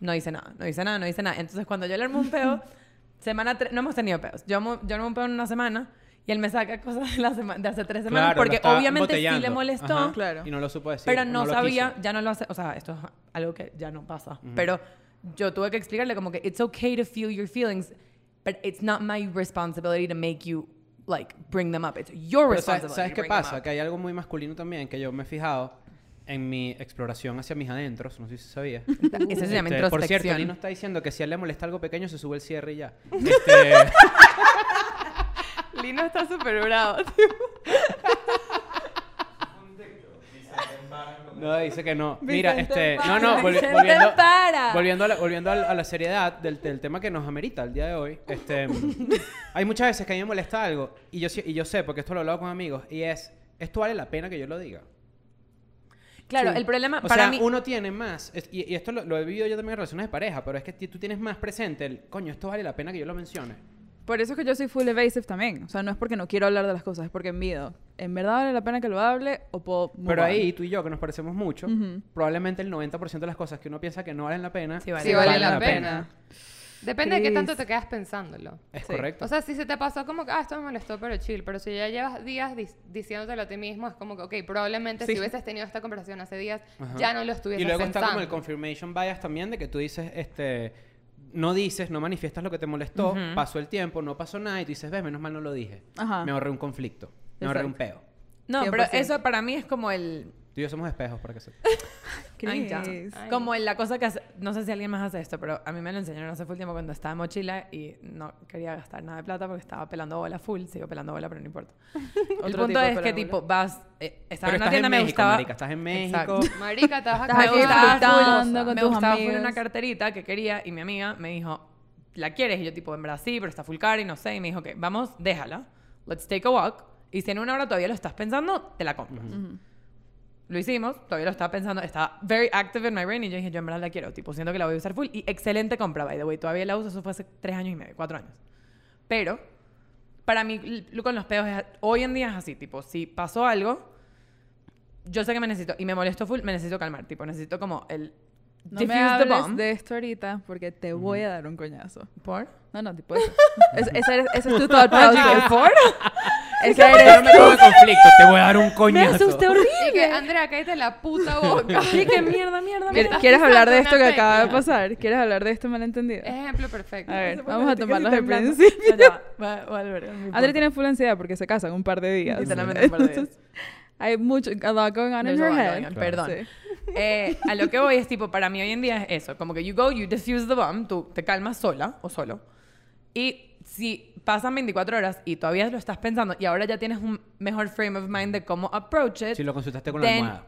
no dice nada, no dice nada, no dice nada. Entonces, cuando yo le armo un peo, semana tre- no hemos tenido peos. Yo, yo armo un peo en una semana y él me saca cosas de, la sema- de hace tres semanas Claro, porque obviamente sí le molestó. Ajá, Claro. Y no lo supo decir. Pero no, sabía, quiso. ya no lo hace, o sea, esto es algo que ya no pasa. Pero yo tuve que explicarle como que it's okay to feel your feelings, but it's not my responsibility to make you like bring them up. It's your Pero ¿sabes, responsibility. ¿sabes qué pasa? Que hay algo muy masculino también que yo me he fijado en mi exploración hacia mis adentros. No sé si sabías. Eso se llama Este, por cierto. Lino está diciendo que si a él le molesta algo pequeño, se sube el cierre y ya. Este, Lino está súper bravo. no, dice que no. Mira, Vicente, este. No, no, volvi- Vicente, volviendo. para. Volviendo a la, volviendo a la, a la seriedad del, del tema que nos amerita el día de hoy. Este, hay muchas veces que a mí me molesta algo y yo, y yo sé, porque esto lo he hablado con amigos, y es, ¿esto vale la pena que yo lo diga? Claro, Sí. el problema O para sea, mí uno tiene más, es- y, y esto lo, lo he vivido yo también en relaciones de pareja, pero es que tú tienes más presente el, coño, esto vale la pena que yo lo mencione. Por eso es que yo soy full evasive también. O sea, no es porque no quiero hablar de las cosas, es porque miedo. ¿En verdad vale la pena que lo hable o puedo Pero ahí, tú y yo, que nos parecemos mucho, Ujú. probablemente el 90% de las cosas que uno piensa que no valen la pena, Sí, vale. Sí, vale la pena. Depende de qué tanto te quedas pensándolo. Es Sí. correcto. O sea, si se te pasó como que, ah, esto me molestó, pero chill. Pero si ya llevas días dis- diciéndotelo a ti mismo, es como que, ok, probablemente Sí. si hubieses tenido esta conversación hace días, Ajá. ya no lo estuvieses y luego pensando. está como el confirmation bias también de que tú dices, este, no dices, no manifiestas lo que te molestó, pasó el tiempo, no pasó nada y tú dices, ves, menos mal no lo dije. Ajá. Me ahorré un conflicto, me ahorré un peo. No, pero 100%. eso para mí es como el Tú y yo somos espejos para que se... Ay, ya. Ay. Como en la cosa que hace, no sé si alguien más hace esto, pero a mí me lo enseñaron hace full tiempo cuando estaba en mochila y no quería gastar nada de plata porque estaba pelando bola full, sigo pelando bola, pero no importa. el Otro punto tipo de es que tipo vas, eh, estaba Pero en una estás tienda, en me México, gustaba, marica, estás en México. Exacto. Marica, estás acá Estás me aquí gustaba disfrutando full, con me tus gustaba full amigos. una carterita que quería y mi amiga me dijo, ¿la quieres? Y yo tipo, en verdad sí, pero está full cara y no sé. Y me dijo, que vamos, déjala, let's take a walk. Y si en una hora todavía lo estás pensando, te la compro. Lo hicimos, todavía lo estaba pensando, estaba very active in my brain y yo dije, yo en verdad la quiero, tipo, siento que la voy a usar full. Y excelente compra, by the way, todavía la uso, eso fue hace tres años y medio, cuatro años. Pero, para mí, con los peos, es- hoy en día es así, tipo, si pasó algo, yo sé que me necesito, y me molesto full, me necesito calmar, tipo, necesito como el... No me diffuse the hables bomb. de esto ahorita porque te voy a dar un coñazo. ¿Por? No, no, tipo eso. Es- ese, es- ese es tu thought Oye, ¿qué process. por? Es que que yo no eres me pongo en conflicto, te voy a dar un coñazo. horrible. Y que, Andrea, cállate la puta boca. Sí, qué mierda, mierda, Me mierda. ¿Quieres hablar de esto que acaba de pasar? ¿Quieres hablar de esto malentendido? Ejemplo perfecto. A ver, vamos a así, tomarlo casi desde el temblando. principio. No, ya va, va, va a volver, no André importa. tiene full ansiedad porque se casan un par de días. Literalmente un par de días. Hay mucho, a lot going on in There's lot head. going on, Perdón. Sí. Eh, a lo que voy es tipo, para mí hoy en día es eso, como que you go, you diffuse the bomb, tú te calmas sola o solo. Y si pasan 24 horas y todavía lo estás pensando y ahora ya tienes un mejor frame of mind de cómo approach it. Si lo consultaste con la then- almohada.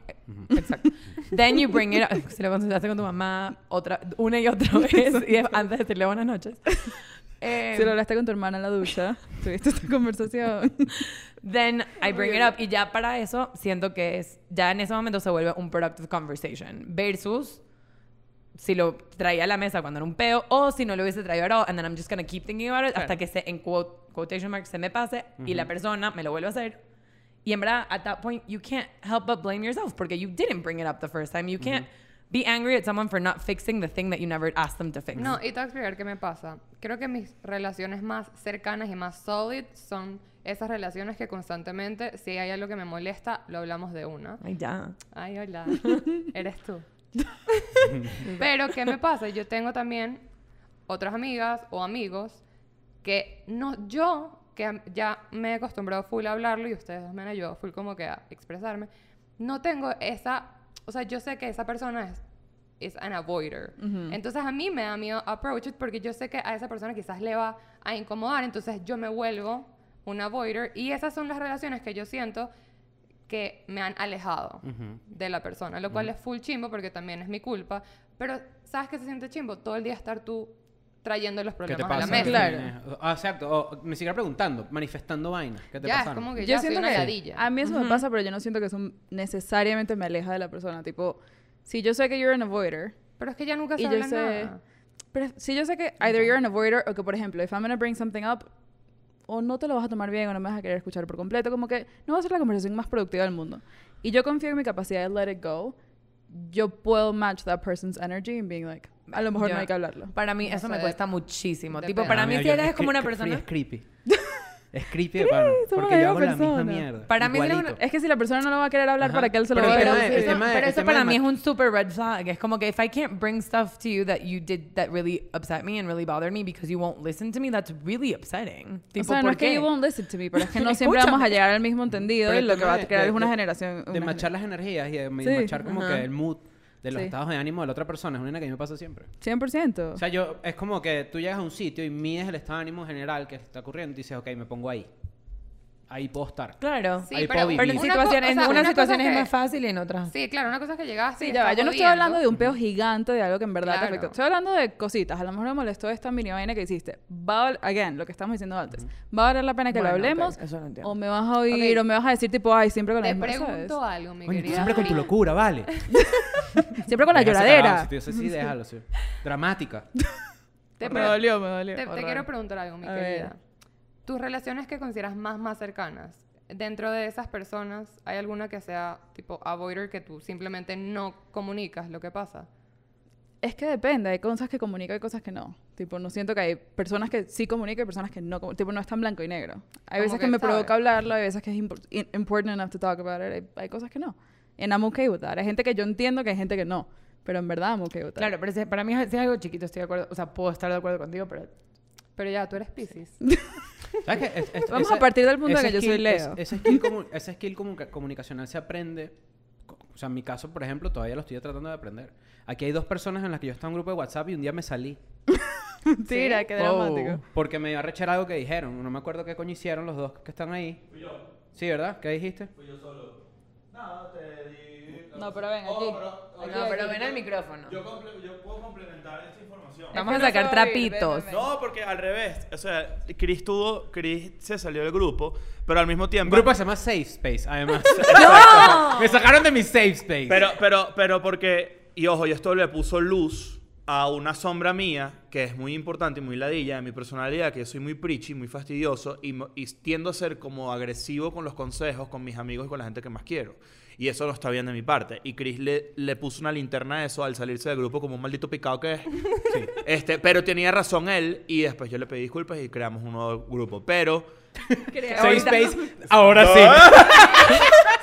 Exacto. Then you bring it up. Si lo consultaste con tu mamá otra, una y otra vez y es antes de decirle buenas noches. Eh, Si lo hablaste con tu hermana en la ducha, tuviste esta conversación. Then I bring it up y ya para eso siento que es ya en ese momento se vuelve un productive conversation versus si lo traía a la mesa cuando era un peo o si no lo hubiese traído at all and then I'm just gonna keep thinking about it hasta que se en quote- quotation marks se me pase y la persona me lo vuelve a hacer y en verdad at that point you can't help but blame yourself porque you didn't bring it up the first time you can't be angry at someone for not fixing the thing that you never asked them to fix No, y te voy a explicar qué me pasa. Creo que mis relaciones más cercanas y más solid son esas relaciones que constantemente, si hay algo que me molesta, lo hablamos de una. ay ya Ay, hola. Eres tú. Pero, ¿qué me pasa? Yo tengo también otras amigas o amigos que no, yo, que ya me he acostumbrado full a hablarlo y ustedes me han ayudado full como que a expresarme, no tengo esa, o sea, yo sé que esa persona es es an avoider. Entonces a mí me da miedo approach it porque yo sé que a esa persona quizás le va a incomodar, entonces yo me vuelvo un avoider y esas son las relaciones que yo siento que me han alejado de la persona, lo cual es full chimbo porque también es mi culpa, pero ¿sabes qué se siente chimbo? Todo el día estar tú trayendo los ¿Qué problemas te a la pasa? mesa. Claro. Ah, exacto. O ni siquiera preguntando, manifestando vainas. ¿Qué te Ya, es como que Yo ya soy siento una que ladilla. a mí eso me pasa, pero yo no siento que eso necesariamente me aleja de la persona. Tipo, si yo sé que you're an avoider, Pero es que ya nunca se y yo sé- nada. pero si yo sé que either you're an avoider o que, por ejemplo, if I'm gonna bring something up, o no te lo vas a tomar bien o no me vas a querer escuchar por completo, como que no va a ser la conversación más productiva del mundo. Y yo confío en mi capacidad de let it go. Yo puedo match that person's energy and being like, a lo mejor Yo- no hay que hablarlo. para mí No eso me cuesta muchísimo depende. tipo para mí mira, si eres es como una persona Es creepy. es creepy de pana, somos Porque yo hago misma la misma persona. mierda. Para mí igualito. Es que si la persona no lo va a querer hablar, Ajá. ¿para qué él se lo Pero va a tema de- pero eso para mí es un super red flag. Es como que if I can't bring stuff to you that you did that really upset me and really bothered me because you won't listen to me, that's really upsetting. O Tipo, sea, no ¿por es que you won't listen to me, pero es que no siempre vamos a llegar al mismo entendido Pero y lo que va a crear es una generación. De machar las energías y de machar como que el mood de los Sí. estados de ánimo de la otra persona. Es una que a mí me pasa siempre. 100%. O sea, yo, es como que tú llegas a un sitio y mides el estado de ánimo general que está ocurriendo y dices, ok, me pongo ahí. Ahí puedo estar. Claro. Sí, Ahí pero, puedo Pero en situaciones, o sea, en una unas situaciones es que- más fácil y en otras. Sí, claro, una cosa es que llegaste y Sí, ya va. estás Yo no estoy hablando de un peo gigante de algo que en verdad te Claro. afectó. Estoy hablando de cositas. A lo mejor me molestó esta mini vaina que hiciste. Va a, again, lo que estamos diciendo antes. ¿Va a valer la pena que Bueno, lo hablemos? eso lo entiendo. o me vas a oír, o me vas a decir, tipo, ay, siempre con la Te misma, ¿sabes? pregunto algo, mi querida. siempre con tu locura, vale. Siempre con la lloradera. te- sí, déjalo. sí. Dramática. Te, me dolió, me dolió. te- te quiero preguntar algo, mi A ver. Tus relaciones que consideras más, más cercanas, dentro de esas personas, ¿hay alguna que sea tipo avoider que tú simplemente no comunicas lo que pasa? Es que depende, hay cosas que comunico y cosas que no. Tipo, no siento que hay personas que sí comunican y personas que no comunican. Tipo, no es tan blanco y negro. Hay Como veces que, que me sabes. provoca hablarlo, hay veces que es important enough to talk about it, hay, hay cosas que no. And I'm okay with that. Hay gente que yo entiendo que hay gente que no. Pero en verdad I'm okay with that. Claro, pero si- para mí si es algo chiquito, estoy de acuerdo. O sea, puedo estar de acuerdo contigo, pero Pero ya, tú eres Pisces. ¿Sabes qué? Es- es- Vamos ese- a partir del punto de ese que yo soy skill- Leo. es- ese skill, comu- ese skill comu- comunicacional se aprende. co- O sea, en mi caso, por ejemplo, todavía lo estoy tratando de aprender. Aquí hay dos personas en las que yo estaba en un grupo de WhatsApp y un día me salí. Mentira, qué dramático. Oh. Porque me iba a rechar algo que dijeron. No me acuerdo qué coño hicieron los dos que están ahí. Fui yo. Sí, ¿verdad? ¿Qué dijiste? Fui yo solo. Nada, te di... No, pero ven, Oh, aquí. pero- Aquí, no, pero aquí. ven al micrófono. Yo, comple- yo puedo complementar esta información. Vamos a no se sacar va a oír, ven, trapitos. ven, No, porque al revés. O sea, Chris tuvo... Chris se salió del grupo, pero al mismo tiempo... grupo se llama Safe Space, además. ¡No! me sacaron de mi Safe Space. Pero, pero, pero porque... Y ojo, y esto le puso luz a una sombra mía que es muy importante y muy ladilla de mi personalidad, que yo soy muy preachy, muy fastidioso y, mo- y tiendo a ser como agresivo con los consejos, con mis amigos y con la gente que más quiero. Y eso no está bien de mi parte. Y Chris le, le puso una linterna a eso al salirse del grupo como un maldito picado que es. Este, pero tenía razón él y después yo le pedí disculpas y creamos un nuevo grupo. Pero. Safe space. Ahora sí.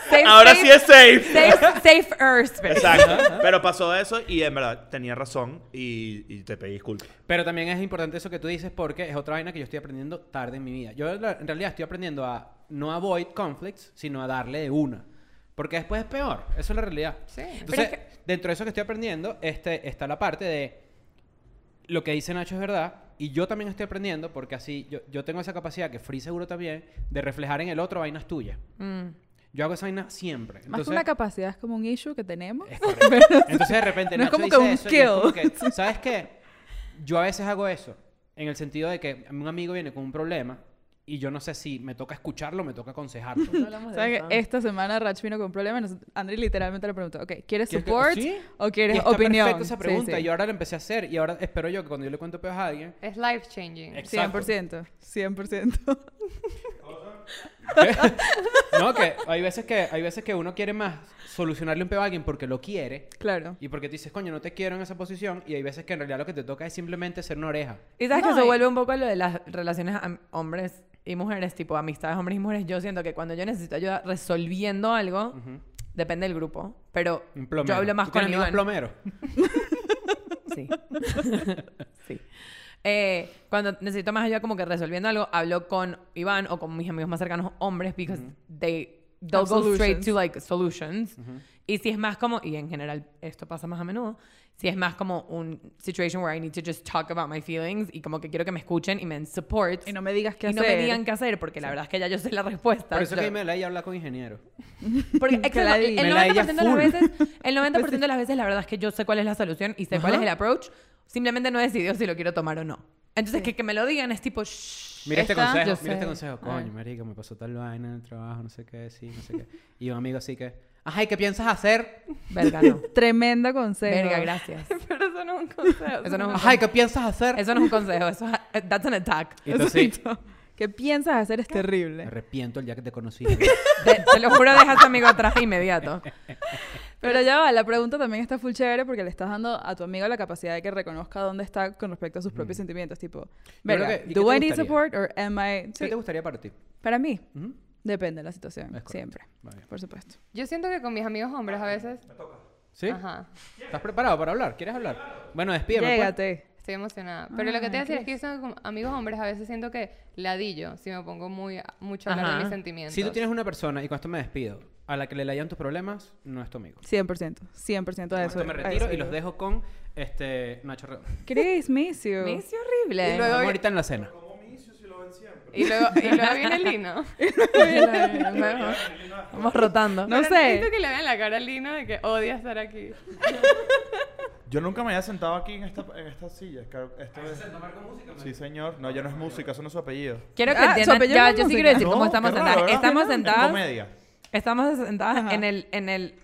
Safe Ahora space- sí es safe. Safe, safe Earth space. Exacto. Pero pasó eso y en verdad tenía razón y, y te pedí disculpas. Pero también es importante eso que tú dices porque es otra vaina que yo estoy aprendiendo tarde en mi vida. Yo en realidad estoy aprendiendo a no avoid conflicts, sino a darle de una. Porque después es peor. Eso es la realidad. Sí. Entonces, Pero dentro de eso que estoy aprendiendo, este, está la parte de lo que dice Nacho es verdad. Y yo también estoy aprendiendo, porque así yo, yo tengo esa capacidad, que Free seguro también, de reflejar en el otro vainas tuyas. Mm. Yo hago esa vaina siempre. Más Entonces, que una capacidad, es como un issue que tenemos. es. Entonces de repente No es Nacho como dice que un eso es como skill. que, ¿sabes qué? Yo a veces hago eso en el sentido de que un amigo viene con un problema y yo no sé si me toca escucharlo o me toca aconsejarlo. No ¿Sabes que esta semana Rach vino con un problema y nos- André literalmente le preguntó, ok, ¿quieres ¿Quieres que- support sí? o Y quieres está opinión? perfecta esa pregunta sí. y yo ahora la empecé a hacer y ahora espero yo que cuando yo le cuento peos a alguien Es life changing. Exacto. 100%, 100%. no que hay veces que hay veces que uno quiere más solucionarle un peo a alguien porque lo quiere claro. y porque te dices coño no te quiero en esa posición y hay veces que en realidad lo que te toca es simplemente ser una oreja Y sabes No, que eso y- vuelve un poco a lo de las relaciones hombres y mujeres, tipo amistades hombres y mujeres. Yo siento que cuando yo necesito ayuda resolviendo algo, depende del grupo, pero un plomero yo hablo más ¿Tú con amigos Iván. plomeros Sí. sí. Eh, cuando necesito más ayuda como que resolviendo algo, hablo con Iván o con mis amigos más cercanos hombres because they they'll Have go straight to like solutions. Y si es más como y en general esto pasa más a menudo, si es más como un situation where I need to just talk about my feelings y como que quiero que me escuchen y me den support Y no me digas qué y no hacer. me digan qué hacer porque la verdad es que ya yo sé la respuesta. por eso Yo- que me la y habla con ingeniero porque Que exacto, la el, di- el Me la 90% ella de las veces, el 90% de las veces la verdad es que yo sé cuál es la solución y sé cuál es el approach, simplemente no he decidido si lo quiero tomar o no. Entonces que, que me lo digan es tipo shh, Mira este consejo, mira este sé. consejo. Ah. Coño, marica, me pasó tal vaina en el trabajo, no sé qué, sí, no sé qué. Y un amigo así que, ajá, ¿y qué piensas hacer? verga no. Tremenda consejo. Verga, gracias. Pero eso no es un consejo. Eso no es un Ajá, ¿y qué piensas hacer? Eso no es un consejo, eso es that's an attack. Y tú sí. ¿Qué piensas hacer? Es me terrible. arrepiento el día que te conocí. Te, te lo juro, deja a tu amigo atrás de inmediato. Pero ya va, la pregunta también está full chévere porque le estás dando a tu amigo la capacidad de que reconozca dónde está con respecto a sus propios sentimientos. Tipo, verga, que- ¿y qué ¿do te I need gustaría? support or am I...? ¿Qué Sí, te gustaría para ti? para mí, Ujú. Depende de la situación, siempre, Va bien. por supuesto. Yo siento que con mis amigos hombres a veces. ¿Sí? Ajá. ¿Estás preparado para hablar? ¿Quieres hablar? Bueno, despídeme. pues. Llégate. Estoy emocionada. Pero lo que te voy a Ah, decir es que yo siento que con amigos hombres a veces siento que ladillo si me pongo muy mucho a hablar Ajá. de mis sentimientos. Si tú tienes una persona, y con esto me despido, a la que le layan tus problemas, no es tu amigo. 100%, 100% de Con eso. esto me retiro eso y los dejo con este Nacho Redondo. Chris, miss you. Me hice horrible. Y luego- Vamos ahorita en la cena. Y luego, y luego viene Lino. Vamos rotando. No Pero sé. Necesito que le vean la cara a Lino de que odia estar aquí. Yo nunca me había sentado aquí en esta, en esta silla. Claro, esta vez- Sí, señor. No, ya no es música, eso no es su apellido. Quiero que Ah, su entiendan, apellido ya, es yo sí música. quiero decir No, cómo qué estamos raro, sentadas. ¿verdad? Estamos Es sentadas, comedia. estamos sentadas en el, en el,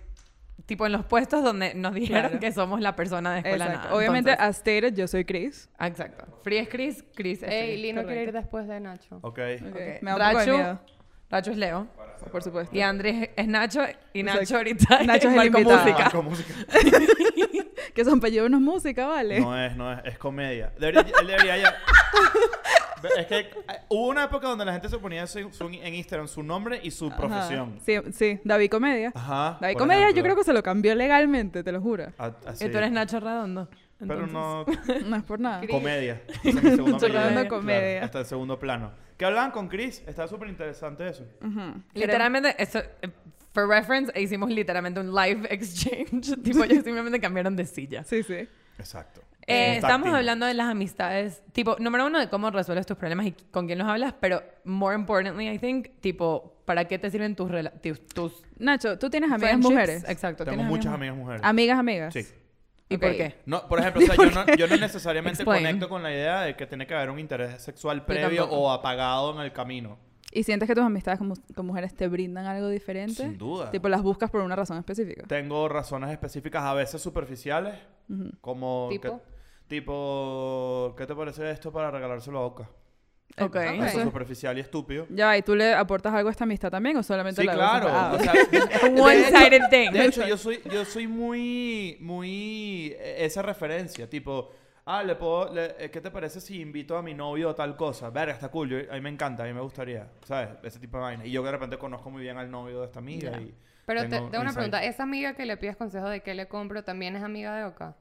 tipo en los puestos donde nos dijeron Claro. que somos la persona de escuela Exacto. nada. Obviamente, Entonces- as stated, yo soy Chris. exacto. Free es Chris, Chris es Ey. Lino quiere ir después de Nacho. Ok. Ok, Ok. Me da un poco de Rachu- miedo, Nacho es Leo. por supuesto. Y Andrés es Nacho. Y Exacto. Nacho ahorita Nacho es el Marco invitado. Música. Música. Que son apellidos no es música, ¿vale? No es, no es, es comedia. Debería, él debería ya. Es que eh, hubo una época donde la gente se ponía su- su- en Instagram su nombre y su Ajá. profesión. Sí, sí, David Comedia. Ajá. David Comedia yo ejemplo. creo que se lo cambió legalmente, te lo juro. A- así. Y tú eres Nacho Redondo. Pero Entonces- no. No es por nada. Comedia. Es Nacho. Redondo Claro, Comedia. Está en segundo plano. ¿Qué hablaban con Chris? Está súper interesante eso. Ujú. Literalmente, eso, eh, for reference, hicimos literalmente un live exchange. tipo, ellos simplemente cambiaron de silla. Sí, sí. Exacto. Eh, estamos hablando de las amistades, tipo, número uno, de cómo resuelves tus problemas y con quién los hablas, pero more importantly, I think, tipo, ¿para qué te sirven tus, rela- tus, tus Nacho, tú tienes amigas friendships? mujeres. Exacto. Tengo ¿tienes muchas amigas mujeres. Amigas, amigas. Sí. ¿Y Ok. por qué? No, por ejemplo, o sea, yo, no, yo no necesariamente Explain. conecto con la idea de que tiene que haber un interés sexual previo tampoco. o apagado en el camino. ¿Y sientes que tus amistades con, mu- con mujeres te brindan algo diferente? Sin duda. Tipo, las buscas por una razón específica. Tengo razones específicas, a veces superficiales, Ujú. como... ¿Tipo? que- tipo, ¿qué te parece esto para regalárselo a Oka? Ok. Eso Ok. es superficial y estúpido. Ya, ¿y tú le aportas algo a esta amistad también o solamente Sí, la claro. Ah, o sea, Es un one-sided thing. De hecho, yo soy, yo soy muy, muy eh, esa referencia. Tipo, ah, le puedo, le- eh, ¿qué te parece si invito a mi novio a tal cosa? Verga, está cool, yo- a mí me encanta, a mí me gustaría, ¿sabes? Ese tipo de vaina. Y yo de repente conozco muy bien al novio de esta amiga y Pero te, tengo tengo una insight. pregunta. ¿Esa amiga que le pides consejo de qué le compro también es amiga de Oka?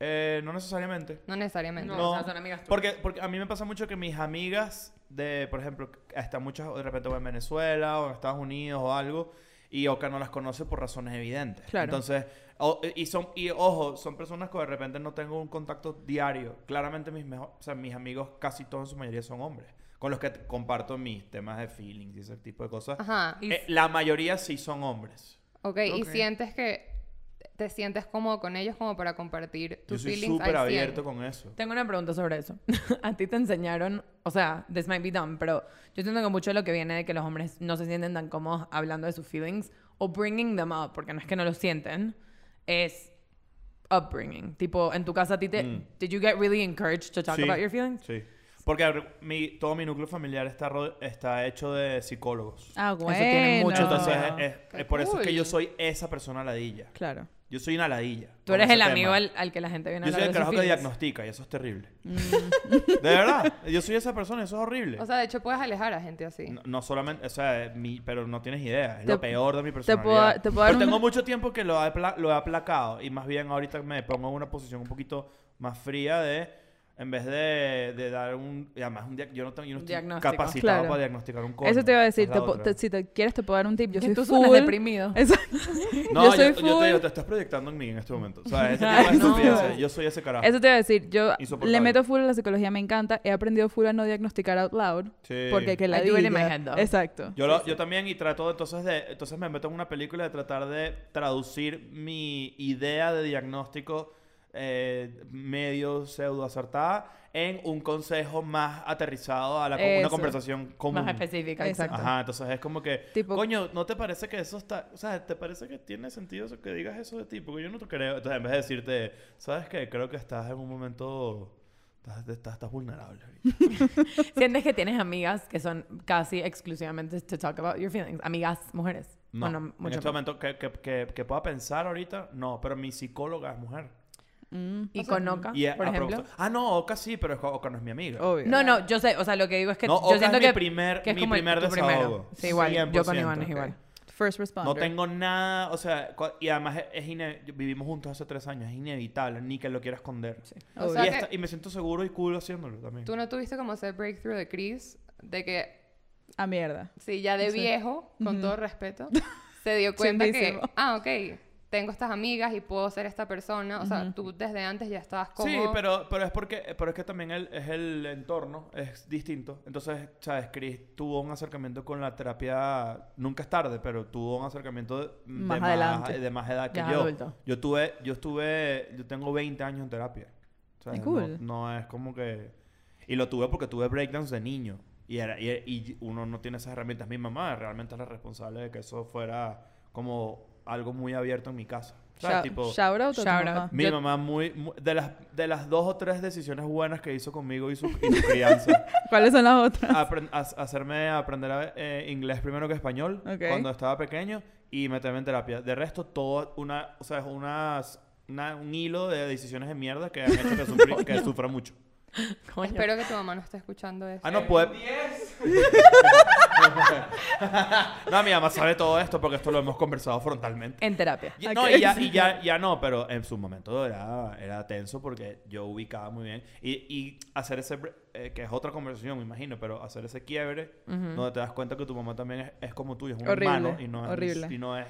Eh, no necesariamente. No necesariamente. No, o sea, son amigas tuyas. Porque, porque a mí me pasa mucho que mis amigas de, por ejemplo, están muchas de repente o en Venezuela o en Estados Unidos o algo y Oka no las conoce por razones evidentes. Claro. Entonces, o- y son y ojo, son personas que de repente no tengo un contacto diario. Claramente mis mejor, o sea, mis amigos casi todos en su mayoría son hombres, con los que comparto mis temas de feelings y ese tipo de cosas. Ajá. Y- Eh, la mayoría sí son hombres. Ok, y Ok. sientes que te sientes cómodo con ellos como para compartir Yo tus soy feelings súper al 100. abierto con eso. Tengo una pregunta sobre eso. a ti te enseñaron, o sea, this might be dumb, pero yo siento que mucho de lo que viene de que los hombres no se sienten tan cómodos hablando de sus feelings o bringing them up, porque no es que no lo sienten, es upbringing. Tipo, en tu casa a ti te... Mm. Did you get really encouraged to talk Sí, about your feelings? Sí. Porque mi, todo mi núcleo familiar está, está hecho de psicólogos. Ah, bueno. tiene mucho Entonces, es- es- es por eso es que yo cool. soy esa persona ladilla. Claro. Yo soy una ladilla. Tú eres el tema. amigo al, al que la gente viene a Yo soy hablar el carajo que diagnostica y eso es terrible. Mm. De verdad. Yo soy esa persona, eso es horrible. O sea, de hecho puedes alejar a gente así. no, no solamente, o sea, mi, pero no tienes idea. Es Te- lo peor de mi te personalidad. puedo- te puedo dar pero tengo un- mucho tiempo que lo he, lo he aplacado y más bien ahorita me pongo en una posición un poquito más fría de, en vez de, de dar un, y además un dia- yo no, tengo, yo no estoy capacitado Claro. para diagnosticar un coño. Eso te iba a decir. Te po- te- si te quieres, te puedo dar un tip. Yo Que soy tú full... suenas deprimido. Exacto. No, yo yo, soy yo te digo, full- te estás proyectando en mí en este momento. O sea, ese tipo de no. estupideces, Yo soy ese carajo. Eso te iba a decir. Yo le meto full a la psicología, me encanta. He aprendido full a no diagnosticar out loud. Sí. Porque que la I do it though. Exacto. Yo, lo- yo también y trato entonces de entonces me meto en una película de tratar de traducir mi idea de diagnóstico eh, medio pseudo acertada en un consejo más aterrizado a la, una Eso. conversación común. Más específica, Exacto. Ajá, entonces es como que, Tipo- coño, ¿no te parece que eso está, o sea, ¿te parece que tiene sentido eso que digas eso de ti? Porque yo no te creo. Entonces, en vez de decirte, ¿sabes qué? Creo que estás en un momento, estás, estás, estás vulnerable. ¿Sientes que tienes amigas que son casi exclusivamente to talk about your feelings? Amigas mujeres. No, Bueno, en este momento que, que, que, que pueda pensar ahorita, no, pero mi psicóloga es mujer. Mm, Y con Oka, Y por ah, ejemplo. pero- ah, no, Oka sí, pero Oka no es mi amiga. obvio. No, no, yo sé, o sea, lo que digo es que No, yo Oka siento es mi que primer- que es mi como el- primer primero. desahogo. Sí, igual, yo con 100%, Iván es igual. First responder. No tengo nada, o sea, y además es, es ine- vivimos juntos hace tres años, es inevitable, ni que lo quiera esconder. O Obvio. sea y, que esta- y me siento seguro y cool haciéndolo también. tú no tuviste como ese breakthrough de Chris, de que, A mierda. sí, ya de Sí. viejo, con Ujú. todo respeto, se dio cuenta que, ah, ok, tengo estas amigas y puedo ser esta persona. O sea, tú desde antes ya estabas como... Sí, pero, pero es porque pero es que también el, es el entorno, es distinto. Entonces, ¿sabes? Chris tuvo un acercamiento con la terapia, nunca es tarde, pero tuvo un acercamiento de Más más, adelante. de más edad que Ya yo. adulto. Yo tuve, yo estuve, yo tengo 20 años en terapia. ¿sabes? Ay, cool. No, no es como que... Y lo tuve porque tuve breakdowns de niño. Y, era, y, y uno no tiene esas herramientas. Mi mamá realmente es la responsable de que eso fuera como algo muy abierto en mi casa. ¿Sabes? Shout, Tipo, shout out a tu shout mamá. out. mi Yo- mamá muy, mu- de las de las dos o tres decisiones buenas que hizo conmigo y su, y su crianza ¿Cuáles son las otras? apren- a- hacerme aprender a- eh, inglés primero que español Ok. cuando estaba pequeño y meterme en terapia de resto todo una o sea es unas- una- un hilo de decisiones de mierda que han hecho que, sufri- que sufra mucho Coño. Espero que tu mamá no esté escuchando eso. ah no puede no mi mamá sabe todo esto porque esto lo hemos conversado frontalmente En terapia. Y- No, y ya, y ya, ya no, pero en su momento era, era tenso porque yo ubicaba muy bien. Y, y hacer ese, eh, que es otra conversación, me imagino, pero hacer ese quiebre, donde te das cuenta que tu mamá también es, es como tú, y es un Horrible, humano y no es, horrible. y no es,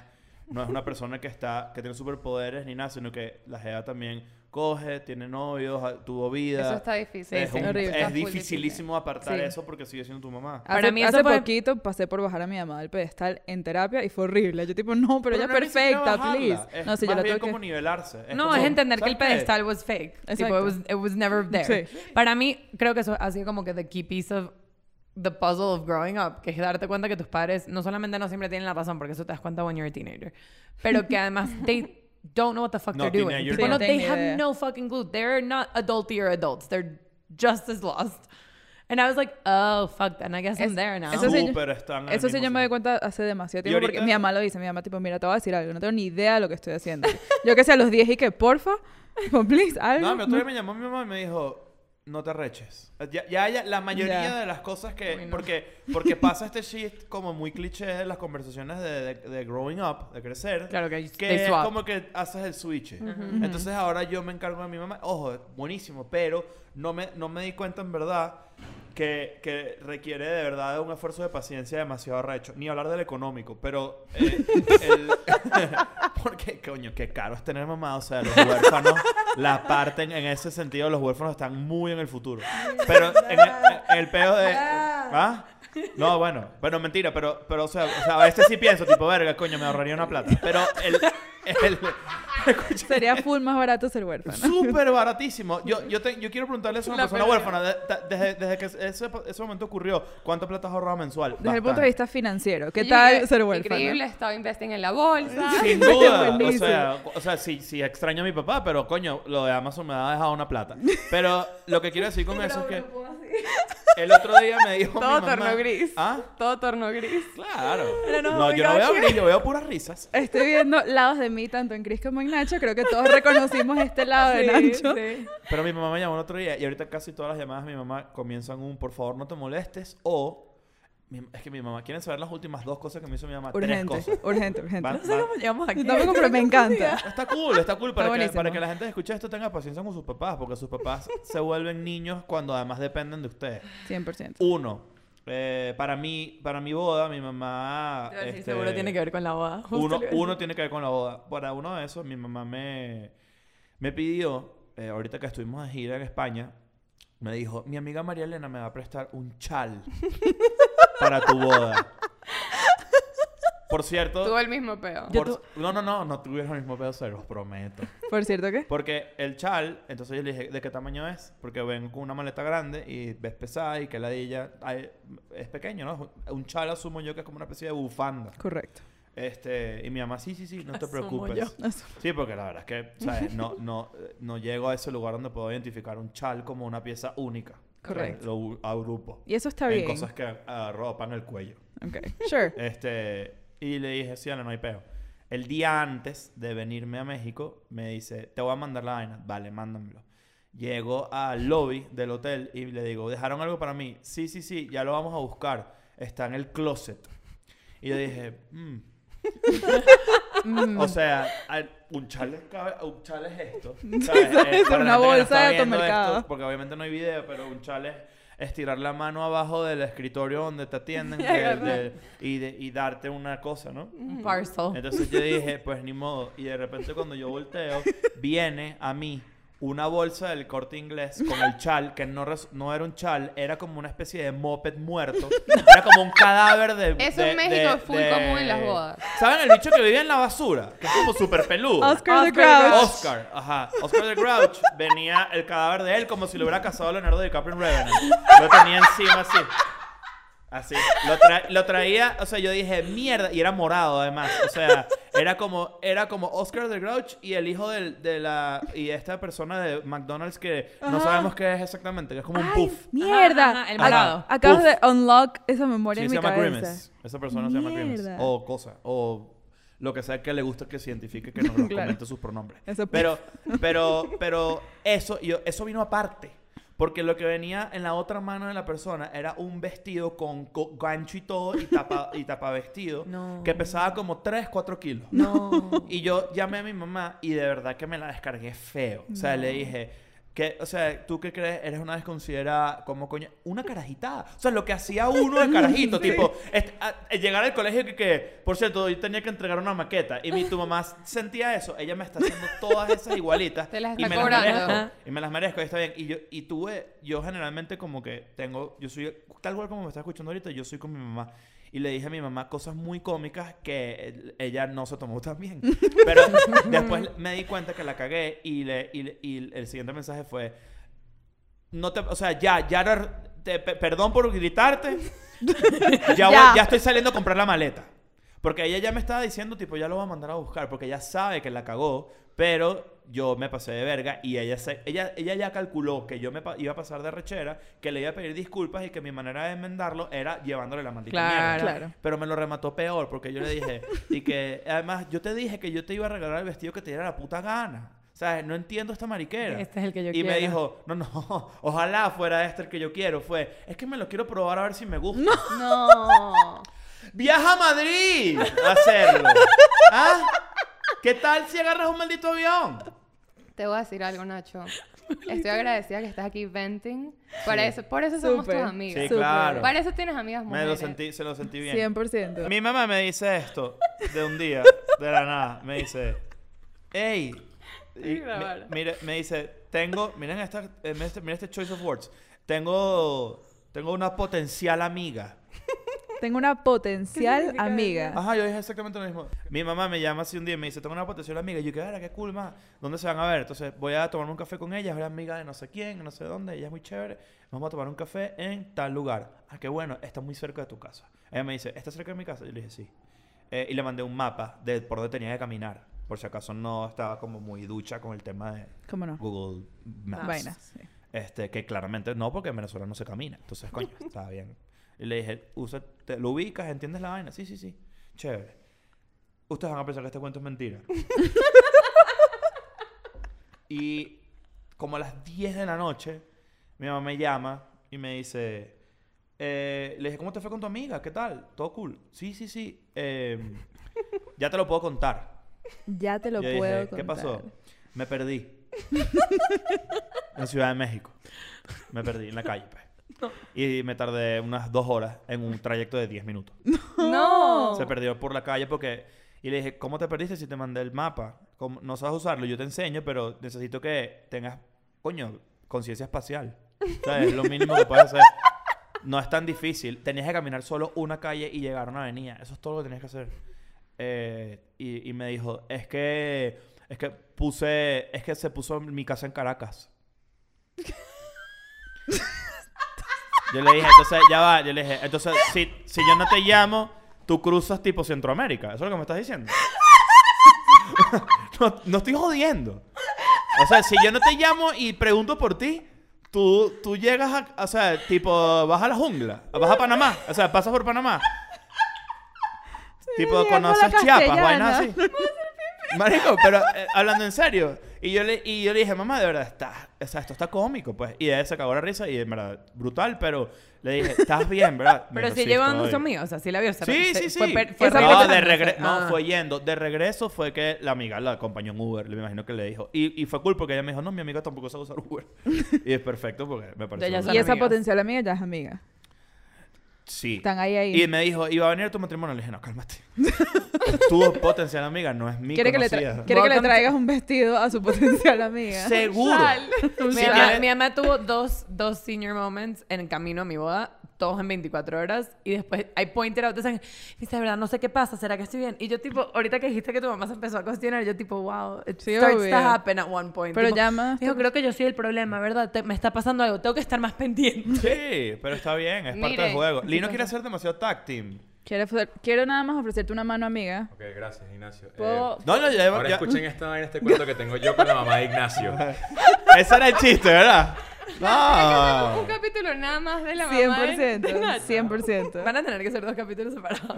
no es una persona que está, que tiene superpoderes ni nada, sino que la jeva también coge, tiene novios, tuvo vida. Eso está difícil. es, sí. un- Horrible. Está es dificilísimo apartar Sí. eso porque sigue siendo tu mamá. Para hace mí hace fue- poquito pasé por bajar a mi mamá del pedestal en terapia y fue horrible. Yo tipo, no, pero, ella no es perfecta, bajarla, please. Es No, yo más la bien como que... nivelarse. No, como, es entender que el pedestal was fake. Tipo, it Exacto. was, it was never there. Sí. Para mí, creo que eso ha sido como que the key piece of the puzzle of growing up, que es darte cuenta que tus padres no solamente no siempre tienen la razón, porque eso te das cuenta when you're a teenager, pero que además they don't know what the fuck No, they're doing. no. no, Sí, they no tienen have idea. no fucking clue. They're not adultier adults. They're just as lost. And I was like, oh, fuck, then I guess I'm Es- there now. eso sí, yo- Súper están en el Eso sí mismo yo me doy cuenta hace demasiado tiempo porque mi mamá lo dice. Mi mamá tipo, mira, te voy a decir algo. No tengo ni idea de lo que estoy haciendo. yo que sé, a los 10 y que, porfa, please, algo. No, mi otro día me llamó mi mamá y me dijo, no te reches. Ya, ya la mayoría de las cosas que... Porque, porque pasa este shit como muy cliché en las conversaciones de, de- de growing up, de crecer. Claro que Que es swap. como que haces el switch. Entonces ahora yo me encargo de mi mamá. Ojo, buenísimo, pero no me, no me di cuenta en verdad que, que requiere de verdad de un esfuerzo de paciencia demasiado recho. Ni hablar del económico, pero... eh, el- porque, coño, qué caro es tener mamá. O sea, los huérfanos la parten en ese sentido. Los huérfanos están muy en el futuro. Pero en el, en el peo de... ¿Ah? No, bueno, pero mentira, pero, pero o, sea, o sea, a veces sí pienso, tipo, verga, coño, me ahorraría una plata. Pero el, el, Sería full más barato ser huérfano. súper baratísimo. Yo, yo, te- yo quiero preguntarle eso a una La persona pelea. huérfana, de- de- desde, desde que ese, ese momento ocurrió, ¿cuánta plata has ahorrado mensual? Desde el punto de vista financiero, ¿qué tal ser huérfano? Increíble, estaba investing en la bolsa. Sin duda. o Buenísimo. sea, o sea sí, sí extraño a mi papá, pero coño, lo de Amazon me ha dejado una plata. Pero lo que quiero decir con eso es que el otro día me dijo Todo mi mamá... torno gris. ¿Ah? Todo torno gris. Claro. Pero no, No, yo no oiga, veo gris, yo veo puras risas. Estoy viendo lados de mí, tanto en Chris como en Nacho. Creo que todos reconocimos este lado de Nacho. sí. Pero mi mamá me llamó el otro día y ahorita casi todas las llamadas de mi mamá comienzan un por favor no te molestes o es que mi mamá quieren saber las últimas dos cosas que me hizo mi mamá. Urgente, Tres cosas. urgente, urgente. Va- No sé cómo llegamos aquí. Tampoco, pero me encanta. Está cool, está cool para, que, para que la gente que escuche esto tenga paciencia con sus papás, porque sus papás se vuelven niños cuando además dependen de ustedes. 100%. Uno, eh, para mí, para mi boda, mi mamá. Decir, este, seguro tiene que ver con la boda. Uno, uno tiene que ver con la boda. Para uno de esos, mi mamá me, me pidió, eh, ahorita que estuvimos de gira en España, me dijo, mi amiga María Elena me va a prestar un chal para tu boda. Por cierto... Tuvo el mismo peo. Yo por- No, no, no, no tuvieron el mismo pedo, se los prometo. Por cierto, ¿qué? Porque el chal, entonces yo le dije, ¿de qué tamaño es? Porque vengo con una maleta grande y ves pesada y que la de ella es pequeño, ¿no? Un chal asumo yo que es como una especie de bufanda. Correcto. Este, y mi mamá, sí, sí, sí, no te Asumo preocupes. yo. Sí, porque la verdad es que, ¿sabes? No, no, no llego a ese lugar donde puedo identificar un chal como una pieza única. Correcto. Lo agrupo. Y eso está en bien. cosas que arropan el cuello. Ok. Sure. Este, y le dije, sí, Ana, no hay peo. El día antes de venirme a México, me dice, te voy a mandar la vaina. Vale, mándamelo. Llego al lobby del hotel y le digo, ¿dejaron algo para mí? Sí, sí, sí, ya lo vamos a buscar. Está en el closet. Y yo dije, "Mm". Mm. O sea, un chal, es ca- un chal es esto. ¿sabes? Eh, para una no bolsa de automercado. esto, Porque obviamente no hay video, pero un chal es estirar la mano abajo del escritorio donde te atienden Y de- agarrar. de- y, de- y darte una cosa, ¿no? Un parcel. Entonces yo dije, pues ni modo. Y de repente cuando yo volteo, viene a mí una bolsa del corte inglés con el chal, que no, res- no era un chal, era como una especie de moped muerto. Era como un cadáver de. Eso de- en México de- es full de- común en las bodas. ¿Saben el bicho que vivía en la basura? Que es como súper peludo. Oscar the Oscar the Grouch. Oscar, ajá. Oscar the Grouch venía el cadáver de él como si lo hubiera cazado Leonardo DiCaprio en Revenant. Lo tenía encima así. Así. Lo, tra- lo traía, o sea, yo dije, mierda. Y era morado además. O sea, era como, era como Oscar the Grouch y el hijo del- de la. Y esta persona de McDonald's que no Ajá. sabemos qué es exactamente, que es como un Ay, puff. mierda. Ajá, ajá, el malvado. Acabas de unlock esa memoria Sí, en se mi llama cabeza. Grimace. Esa persona se llama Grimace. Mierda. O cosa. O lo que sea que le guste que se identifique que nos Claro. comente sus pronombres. Eso, Pero, pero, pero eso, yo, eso vino aparte. Porque lo que venía en la otra mano de la persona era un vestido con, co- gancho y todo y tapa, y tapa vestido No. que pesaba como 3, 4 kilos. No. Y yo llamé a mi mamá y de verdad que me la descargué feo. O sea, le dije, que, o sea, ¿tú qué crees? Eres una desconsiderada, como coño, una carajitada. O sea, lo que hacía uno de carajito, tipo, este, a- a llegar al colegio que, que, por cierto, yo tenía que entregar una maqueta y mi, tu mamá sentía eso, ella me está haciendo todas esas igualitas Te las y me las merezco. Y me las merezco, y está bien. Y yo, y tuve, yo generalmente como que tengo, yo soy, tal cual como me está escuchando ahorita, yo soy con mi mamá. Y le dije a mi mamá cosas muy cómicas que ella no se tomó tan bien. Pero después me di cuenta que la cagué y, le, y, el siguiente mensaje fue, no te, o sea, ya, ya, te- perdón por gritarte, ya, voy- Ya. ya estoy saliendo a comprar la maleta. Porque ella ya me estaba diciendo, tipo, ya lo va a mandar a buscar, porque ella sabe que la cagó, pero yo me pasé de verga y ella, se- ella, ella ya calculó que yo me pa- iba a pasar de rechera, que le iba a pedir disculpas y que mi manera de enmendarlo era llevándole la maldita Claro. mierda. Claro. Pero me lo remató peor porque yo le dije, y que además yo te dije que yo te iba a regalar el vestido que te diera la puta gana. O sea, no entiendo esta mariquera. Este es el que yo y me quiero. dijo, no, no, ojalá fuera este el que yo quiero. Fue, es que me lo quiero probar a ver si me gusta. No. ¡Viaja a Madrid a hacerlo! ¿Ah? ¿Qué tal si agarras un maldito avión? Te voy a decir algo, Nacho. Estoy agradecida que estás aquí venting. Para eso, por eso somos Súper. tus amigas. Sí, Súper. claro. Para eso tienes amigas Me mujeres. lo sentí, se lo sentí bien. 100%. Mi mamá me dice esto de un día, de la nada. Me dice, hey, y mire, me dice, tengo, miren esta, este, miren este choice of words. Tengo, tengo una potencial amiga. Tengo una potencial amiga. Ajá, yo dije exactamente lo mismo. Mi mamá me llama así un día y me dice, tengo una potencial amiga. Y yo, que "Ara, qué cool. ¿Dónde se van a ver? Entonces, voy a tomarme un café con ella. Es amiga de no sé quién, no sé dónde. Ella es muy chévere. Vamos a tomar un café en tal lugar. Ah, qué bueno. Está muy cerca de tu casa. Ella me dice, ¿está cerca de mi casa? Yo le dije, sí. Eh, y le mandé un mapa de por dónde tenía que caminar. Por si acaso no estaba como muy ducha con el tema de ¿Cómo no? Google Maps. Vainas. sí. Este, que claramente no, porque en Venezuela no se camina. Entonces, coño, está bien. Y le dije, usa, te, ¿lo ubicas? ¿Entiendes la vaina? Sí, sí, sí. Chévere. Ustedes van a pensar que este cuento es mentira. y como a las 10 de la noche, mi mamá me llama y me dice, eh, le dije, ¿cómo te fue con tu amiga? ¿Qué tal? ¿Todo cool? Sí, sí, sí. Eh, ya te lo puedo contar. Ya te lo Yo dije, puedo ¿qué contar. pasó? Me perdí. en Ciudad de México. Me perdí en la calle, pues. Y me tardé unas dos horas en un trayecto de 10 minutos. No. Se perdió por la calle porque... Y le dije, ¿cómo te perdiste si te mandé el mapa? ¿Cómo- No sabes usarlo, yo te enseño, pero necesito que tengas, coño, conciencia espacial. O sea, es lo mínimo que puedes hacer. No es tan difícil. Tenías que caminar solo una calle y llegar a una avenida. Eso es todo lo que tenías que hacer. Eh, y, y me dijo, es que... Es que puse... Es que se puso mi casa en Caracas. Yo le dije, entonces, ya va, yo le dije, entonces, si, si yo no te llamo, tú cruzas tipo Centroamérica. ¿Eso es lo que me estás diciendo? no, no estoy jodiendo. O sea, si yo no te llamo y pregunto por ti, tú, tú llegas a, o sea, tipo, vas a la jungla, vas a Panamá, o sea, pasas por Panamá. tipo, conoces Chiapas, vainas así. Marico, pero eh, hablando en serio. Y yo, le, y yo le dije, mamá, de verdad, está, o sea, esto está cómico, pues. Y ella se cagó la risa y en verdad, brutal, pero le dije, estás bien, ¿verdad? Me Pero dijo, si "Sí, llevando estoy su bien". amigo, o sea, sí la vio. se- Sí, se- sí, sí. Fue, fue no, rápido de también, regre- no, ah. fue yendo. De regreso fue que la amiga la acompañó en Uber. Me imagino que le dijo. Y, y fue cool porque ella me dijo, no, mi amiga tampoco sabe usar Uber. y es perfecto porque me parece. Y esa amigas. potencial amiga ya es amiga. Sí. Están ahí, ahí. Y me dijo, ¿iba a venir a tu matrimonio? Le dije, no, cálmate. tu potencial amiga no es mi ¿Quiere que, le tra- conocida. quiere que le traigas un vestido a su potencial amiga? Seguro. Mi, mamá, mi mamá tuvo dos, dos senior moments en el camino a mi boda, todos en 24 horas, y después I pointed out, dicen, dice, de verdad, no sé qué pasa, ¿será que estoy bien? Y yo tipo, ahorita que dijiste que tu mamá se empezó a cuestionar, yo tipo, wow, it Sí, starts obvio. to happen at one point. Pero Tipo, llama. Dijo, creo que yo soy el problema, ¿verdad? Te- me está pasando algo, tengo que estar más pendiente. Sí, pero está bien, es parte del juego. Lino quiere hacer demasiado tag team. Quiero, nada más ofrecerte una mano amiga. Ok, gracias, Ignacio. Puedo- Eh, No, no, ya, ahora ya- escuchen esta vaina, este cuento que tengo yo con la mamá de Ignacio. Ese era el chiste, ¿verdad? No. Un capítulo nada más de la mamá. de- 100%. de Nacho. 100%. Van a tener que ser dos capítulos separados.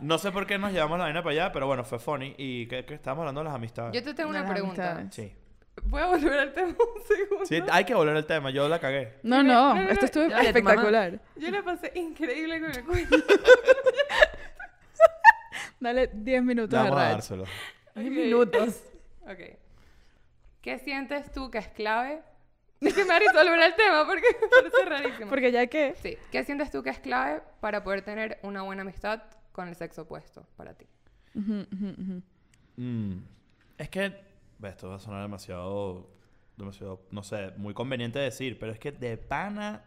No sé por qué nos llevamos la vaina para allá, pero bueno, fue funny. Y que, que estábamos hablando de las amistades. Yo te tengo una las pregunta. amistades. Sí. Voy a volver al tema un segundo. Sí, hay que volver al tema. Yo la cagué. No, no, no, no, esto estuvo ya, ya, tu espectacular. Yo la pasé increíble con el cuento. Dale 10 minutos a Vamos a Rach. dárselo. Diez minutos. Ok. ¿Qué sientes tú que es clave? Es que me haré volver al tema porque me parece rarísimo. Porque ya que... Sí. ¿Qué sientes tú que es clave para poder tener una buena amistad con el sexo opuesto para ti? Mm. Es que. Esto va a sonar demasiado. Demasiado. No sé, muy conveniente decir, pero es que de pana.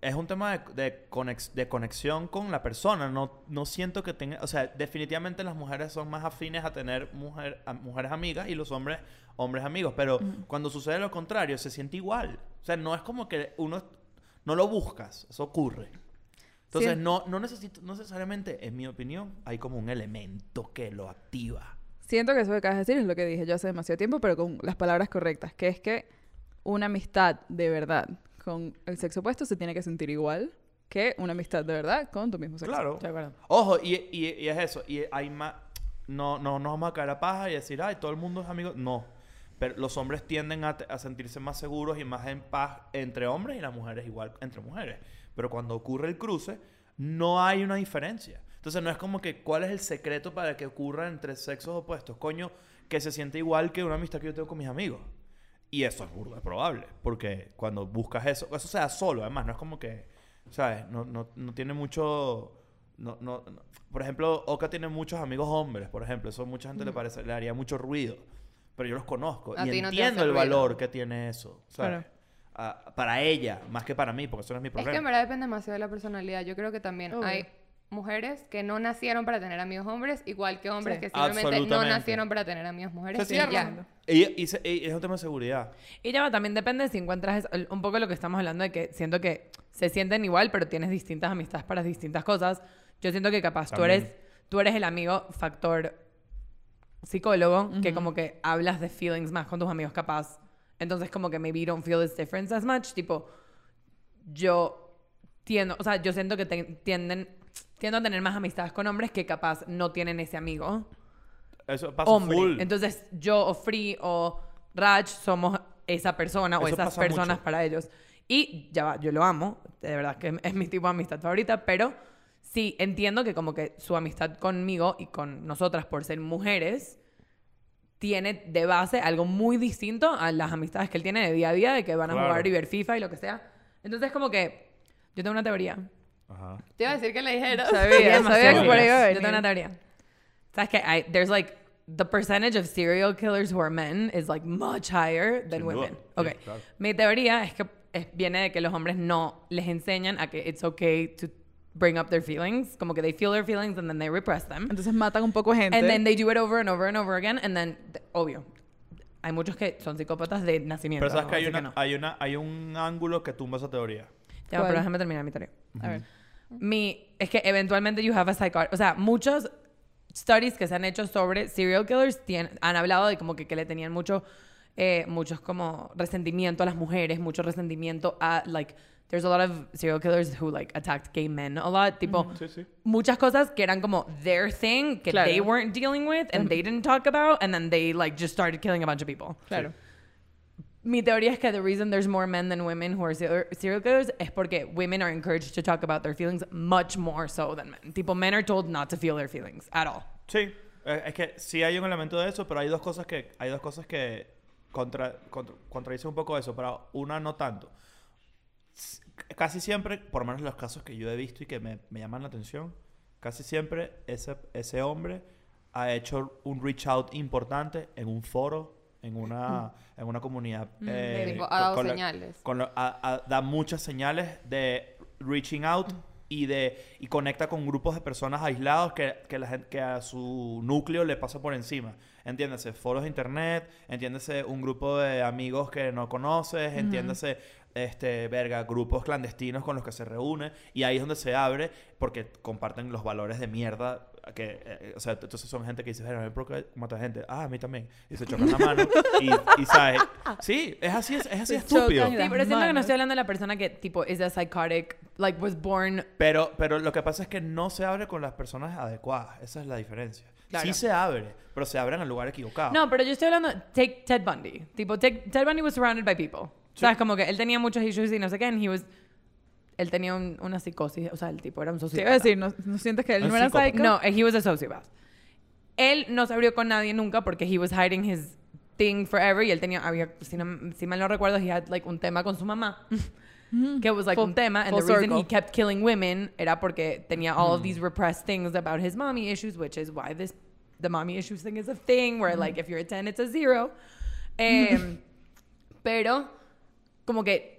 Es un tema de, de, conex- de conexión con la persona. No, no siento que tenga. O sea, definitivamente las mujeres son más afines a tener mujer, a mujeres amigas y los hombres, hombres amigos. Pero cuando sucede lo contrario, se siente igual. O sea, no es como que uno. No lo buscas, eso ocurre. Entonces, Sí. no, no, necesito, no necesariamente, en mi opinión, hay como un elemento que lo activa. Siento que eso que acabas de decir es lo que dije yo hace demasiado tiempo, pero con las palabras correctas, que es que una amistad de verdad con el sexo opuesto se tiene que sentir igual que una amistad de verdad con tu mismo sexo. Claro. De. Ojo, y, y- y es eso. Y hay más. No, no nos vamos a caer a paja y decir, ay, todo el mundo es amigo. No. Pero los hombres tienden a, a sentirse más seguros y más en paz entre hombres y las mujeres igual entre mujeres. Pero cuando ocurre el cruce, no hay una diferencia. Entonces no es como que cuál es el secreto para que ocurra entre sexos opuestos. Coño, que se siente igual que una amistad que yo tengo con mis amigos. Y eso es burda probable. Porque cuando buscas eso, eso se da solo, además, no es como que, ¿sabes? No, no, no tiene mucho. No, no, no. Por ejemplo, Oka tiene muchos amigos hombres, por ejemplo. Eso a mucha gente le parece, le haría mucho ruido. Pero yo los conozco. A y entiendo el ruido. valor que tiene eso. ¿sabes? Ah, para ella, más que para mí, porque eso no es mi Es problema. que en verdad depende demasiado de la personalidad. Yo creo que también Obvio. hay mujeres que no nacieron para tener amigos hombres, igual que hombres Sí. que simplemente no nacieron para tener amigos mujeres. Se y cierran. Y, y se- y es un tema de seguridad. Y ya va, también depende si encuentras el- un poco lo que estamos hablando de que siento que se sienten igual, pero tienes distintas amistades para distintas cosas. Yo siento que capaz tú eres, tú eres el amigo factor psicólogo, que como que hablas de feelings más con tus amigos capaz. Entonces como que maybe you don't feel this difference as much. Tipo, yo tiendo, o sea, yo siento que te- tienden, tiendo a tener más amistades con hombres que capaz no tienen ese amigo Eso pasa hombre. full. Entonces, yo o Free o Raj somos esa persona o Eso esas pasa personas mucho. para ellos. Y ya va, yo lo amo, de verdad que es mi tipo de amistad favorita, pero sí entiendo que como que su amistad conmigo y con nosotras por ser mujeres tiene de base algo muy distinto a las amistades que él tiene de día a día, de que van a Claro. jugar y ver FIFA y lo que sea. Entonces, como que yo tengo una teoría. Ajá. Te iba a decir que le dijeras. Sabía, sabía que por ahí iba a Yo venir. tengo una teoría. ¿Sabes qué? I- There's like the percentage of serial killers who are men is like much higher than Sin duda. women. Sí, Okay. claro. Mi teoría es que es- viene de que los hombres no les enseñan a que it's okay to bring up their feelings, como que they feel their feelings and then they repress them. Entonces matan un poco gente. And then they do it over and over and over again and then th- obvio. Hay muchos que son psicópatas de nacimiento. Pero sabes ¿no? que hay, una, no. hay, una, hay un ángulo que tumba esa teoría. Ya, ¿Cuál? pero déjame terminar mi teoría. A ver. Mi, es que eventualmente you have a psychotic. O sea, muchos studies que se han hecho sobre serial killers tien- han hablado de como que, que le tenían mucho, eh, muchos como resentimiento a las mujeres, mucho resentimiento a, like, there's a lot of serial killers who, like, attacked gay men a lot. Tipo, Sí, sí. muchas cosas que eran como their thing, que Claro. they weren't dealing with, and they didn't talk about, and then they, like, just started killing a bunch of people. Claro. Mi teoría es que the reason there's more men than women who are serial killers es porque women are encouraged to talk about their feelings much more so than men. Tipo, men are told not to feel their feelings at all. Sí, eh, es que sí hay un elemento de eso, pero hay dos cosas que hay dos cosas que contra, contra- contradicen un poco eso, pero una no tanto. Casi siempre, por lo menos en los casos que yo he visto y que me, me llaman la atención, casi siempre ese, ese hombre ha hecho un reach out importante en un foro, en una, en una comunidad. eh, Tipo, ha dado con la- señales. con lo- a- a- da muchas señales de reaching out y de y conecta con grupos de personas aislados que, que, la que a su núcleo le pasa por encima. Entiéndase, foros de internet, entiéndase un grupo de amigos que no conoces, entiéndase este verga, grupos clandestinos con los que se reúne y ahí es donde se abre porque comparten los valores de mierda que eh, o sea, entonces son gente que dice, "Verga, ¿por qué mata gente?" Ah, a mí también. Y se chocan la mano y, y sabes, sí, es así, es, es así Se estúpido. Sí, pero siento que no estoy hablando de la persona que, tipo, is a psychotic, like, was born... Pero, pero lo que pasa es que no se abre con las personas adecuadas. Esa es la diferencia. Claro. Sí se abre, pero se abre en el lugar equivocado. No, pero yo estoy hablando, take Ted Bundy. Tipo, Ted, Ted Bundy was surrounded by people. ¿Sabes? Como que él tenía muchos issues y no sé qué, and he was... Él tenía un- una psicosis, o sea, el tipo era un Te sociópata. iba a decir, ¿no, no sientes que él no era psicópata. No, he was a sociopath. Él no se abrió con nadie nunca porque he was hiding his thing forever y él tenía, había, si, no, si mal no recuerdo, he had like un tema con su mamá. que was like Full- un tema and the reason he circle. kept killing women era porque tenía all of these repressed things about his mommy issues which is why this the mommy issues thing is a thing where like if you're a 10 it's a zero Em, pero como que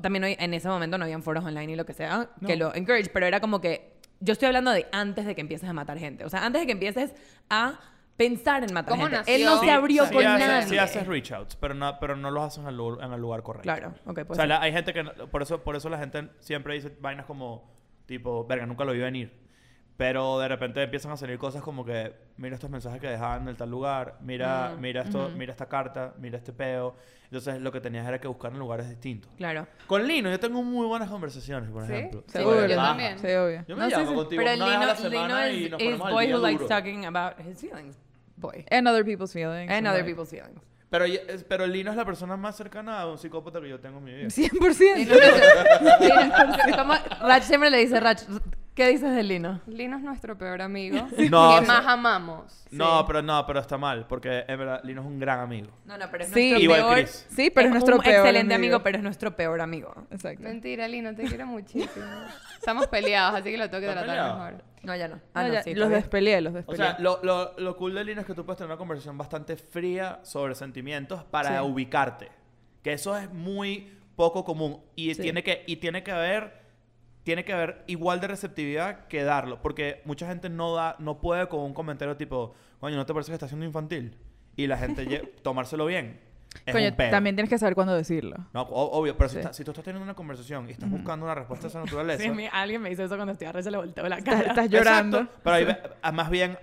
también hoy- en ese momento no habían foros online y lo que sea que lo encourage, pero era como que yo estoy hablando de antes de que empieces a matar gente. O sea, antes de que empieces a pensar en matar ¿Cómo gente. Él no nació? se Sí, abrió sí con haces- nadie. Sí haces reach outs, pero no, pero no los haces en el, lu- en el lugar correcto. Claro, ok, O pues. sea, sí. la- hay gente que... no- por, eso, por eso la gente siempre dice vainas como... Tipo, verga, nunca lo vi venir. Pero de repente empiezan a salir cosas como que, mira estos mensajes que dejaban en el tal lugar, mira, Mm, mira esto, mira esta carta, mira este peo. Entonces lo que tenías era que buscar en lugares distintos. Claro. Con Lino yo tengo muy buenas conversaciones, por ¿Sí? ejemplo. Sí, Seguro. yo también. Sí, obvio. Yo me No, llamo sí. contigo Pero una vez a Lino, la Lino semana y is, nos is boy who likes talking about his feelings. Boy. And other people's feelings. And like- other people's feelings. Pero, pero Lino es la persona más cercana a un psicópata que yo tengo en mi vida. 100%. Lino, ¿cómo? Rach siempre le dice, Rach, ¿qué dices de Lino? Lino es nuestro peor amigo. No, que más amamos. No, pero no, pero está mal, porque en verdad Lino es un gran amigo. No, no, pero es Sí. nuestro Igual peor. Chris. Sí, pero es nuestro un peor excelente amigo. amigo, pero es nuestro peor amigo. Exacto. Mentira, Lino, te quiero muchísimo. Estamos peleados, así que lo tengo que ¿Están tratar peleados? mejor. No, ya no. Ah, no, ya, sí, los todavía. despeleé, los O despeleé. sea, lo, lo, lo cool de Lino es que tú puedes tener una conversación bastante fría sobre sentimientos para Sí. ubicarte. Que eso es muy poco común. Y, Sí. tiene que, y tiene que haber tiene que haber igual de receptividad que darlo. Porque mucha gente no da, no puede con un comentario tipo, coño, ¿no te parece que estás siendo infantil? Y la gente tomárselo bien. Es Coño, un pedo. también tienes que saber cuándo decirlo. No, obvio, pero si, está- si tú estás teniendo una conversación y estás buscando una respuesta a esa naturaleza. Sí, alguien me hizo eso cuando estoy se le volteó la cara. estás llorando. Exacto. Pero hay más bien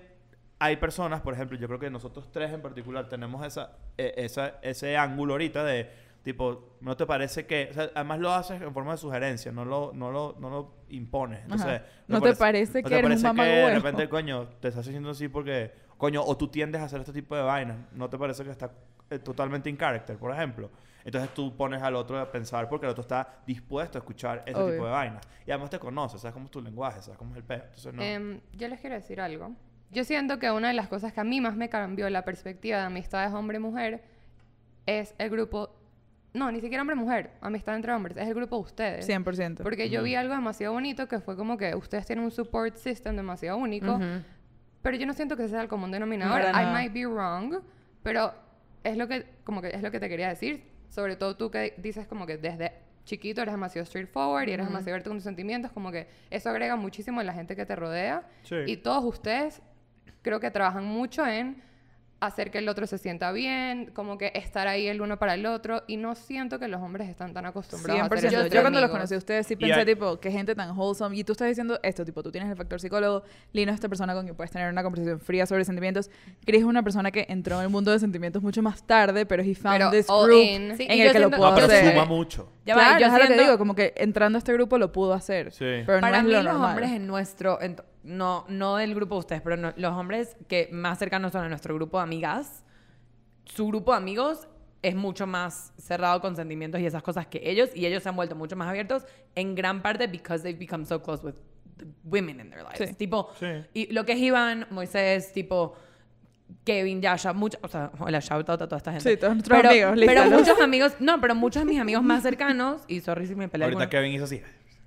hay personas, por ejemplo, yo creo que nosotros tres en particular tenemos esa, eh, esa, ese ángulo ahorita de tipo, ¿no te parece que, o sea, además lo haces en forma de sugerencia, no lo, no lo, no lo impones. Entonces, Ajá. ¿No te parece no que eres un parece que de repente, coño, te estás haciendo así porque, coño, o tú tiendes a hacer este tipo de vainas, no te parece que está eh, totalmente in character, por ejemplo. Entonces tú pones al otro a pensar porque el otro está dispuesto a escuchar ese Obvio. tipo de vainas. Y además te conoces, sabes cómo es tu lenguaje, sabes cómo es el pedo. Entonces, no. Em, yo les quiero decir algo. Yo siento que una de las cosas que a mí más me cambió la perspectiva de amistades hombre-mujer es el grupo... No, ni siquiera hombre-mujer, amistad entre hombres, es el grupo de ustedes. 100%. Porque yo vi algo demasiado bonito que fue como que ustedes tienen un support system demasiado único, Ujú. pero yo no siento que ese sea el común denominador. I might be wrong, pero es lo que como que es lo que te quería decir, sobre todo tú que dices como que desde chiquito eres demasiado straightforward y eres demasiado abierto con tus sentimientos, como que eso agrega muchísimo a la gente que te rodea Sí. y todos ustedes creo que trabajan mucho en hacer que el otro se sienta bien, como que estar ahí el uno para el otro y no siento que los hombres están tan acostumbrados a 100%. hacer eso Yo, cuando los conocí a ustedes sí pensé, hay- tipo, qué gente tan wholesome. Y tú estás diciendo esto, tipo, tú tienes el factor psicólogo, Lino es esta persona con quien puedes tener una conversación fría sobre sentimientos. Chris es una persona que entró en el mundo de sentimientos mucho más tarde, pero he found Pero this group in. Sí, en el que lo siento- puedo no, pero hacer. suma mucho. Ya va, claro, yo es lo que digo, como que entrando a este grupo lo pudo hacer. Sí. Pero Para no mí es lo los normal. hombres en nuestro, en- no, no del grupo de ustedes, pero no- los hombres que más cercanos son a nuestro grupo de amigas, su grupo de amigos es mucho más cerrado con sentimientos y esas cosas que ellos, y ellos se han vuelto mucho más abiertos en gran parte because they've become so close with the women in their lives. Sí. Tipo, Sí. y lo que es Iván, Moisés, tipo... Kevin, Yasha, mucho, o sea, hola, shout out a toda esta gente. Sí, todos nuestros pero, amigos, Pero muchos amigos, no, pero muchos de mis amigos más cercanos, y sorry si me peleé Ahorita alguno. Kevin hizo así.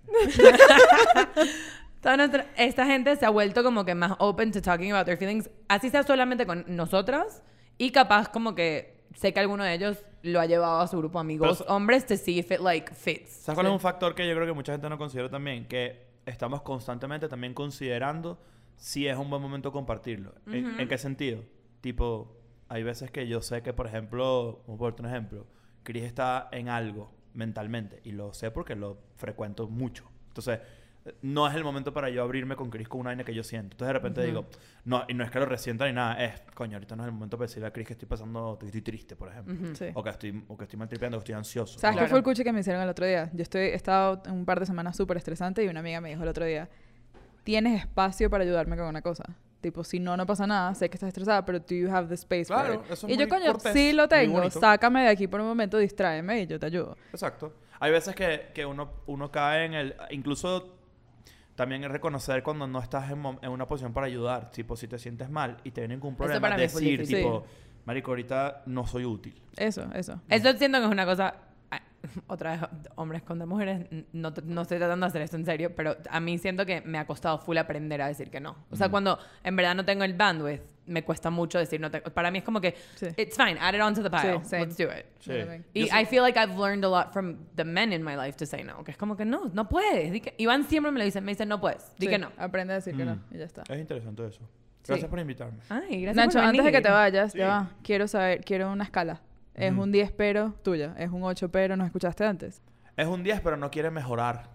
Toda nuestra- esta gente se ha vuelto como que más open to talking about their feelings, así sea solamente con nosotras y capaz como que sé que alguno de ellos lo ha llevado a su grupo de amigos Pero- hombres to see if it like fits. ¿Sabes cuál es un factor que yo creo que mucha gente no considera también? Que estamos constantemente también considerando si es un buen momento compartirlo. ¿En, en qué sentido? Tipo, hay veces que yo sé que, por ejemplo, vamos a ponerte un ejemplo, Chris está en algo mentalmente y lo sé porque lo frecuento mucho. Entonces, no es el momento para yo abrirme con Chris con una vaina que yo siento. Entonces, de repente digo, no, y no es que lo resienta ni nada, es, coño, ahorita no es el momento para decirle a Chris que estoy pasando, que estoy triste, por ejemplo. Sí. O que estoy, o que estoy maltripeando, que estoy ansioso. ¿Sabes ¿no? qué fue el cuche que me hicieron el otro día? Yo estoy, he estado un par de semanas súper estresante y una amiga me dijo el otro día, tienes espacio para ayudarme con una cosa. Tipo, si no, no pasa nada, sé que estás estresada, pero do you have the space for Claro, it? eso es Y yo, coño, cortés, sí lo tengo, sácame de aquí por un momento, distráeme y yo te ayudo. Exacto. Hay veces que, que uno, uno cae en el... Incluso también es reconocer cuando no estás en, en una posición para ayudar. Tipo, si te sientes mal y te viene ningún problema, para mí es muy decir, tipo, marico, ahorita no soy útil. Eso, eso. Eso siento que es una cosa. Otra vez, hombres contra mujeres. No, no estoy tratando de hacer esto en serio, pero a mí siento que me ha costado full aprender a decir que no. O sea, cuando en verdad no tengo el bandwidth, me cuesta mucho decir no. te- para mí es como que, Sí. it's fine, add it onto the pile. Sí. Let's do it. Sí. Y I feel like I've learned a lot from the men in my life to say no. Que es como que no, no puedes. Di que- Iván siempre me lo dice, me dice no puedes. Di Sí, que no. Aprende a decir que no Mm. y ya está. Es interesante eso. Gracias por invitarme. Ay, gracias Nacho, por antes de que te vayas, Sí. ya va, quiero saber, quiero una escala. Es Ujú. un 10 pero tuya, es un 8 pero, ¿nos escuchaste antes? Es un 10, pero no quiere mejorar.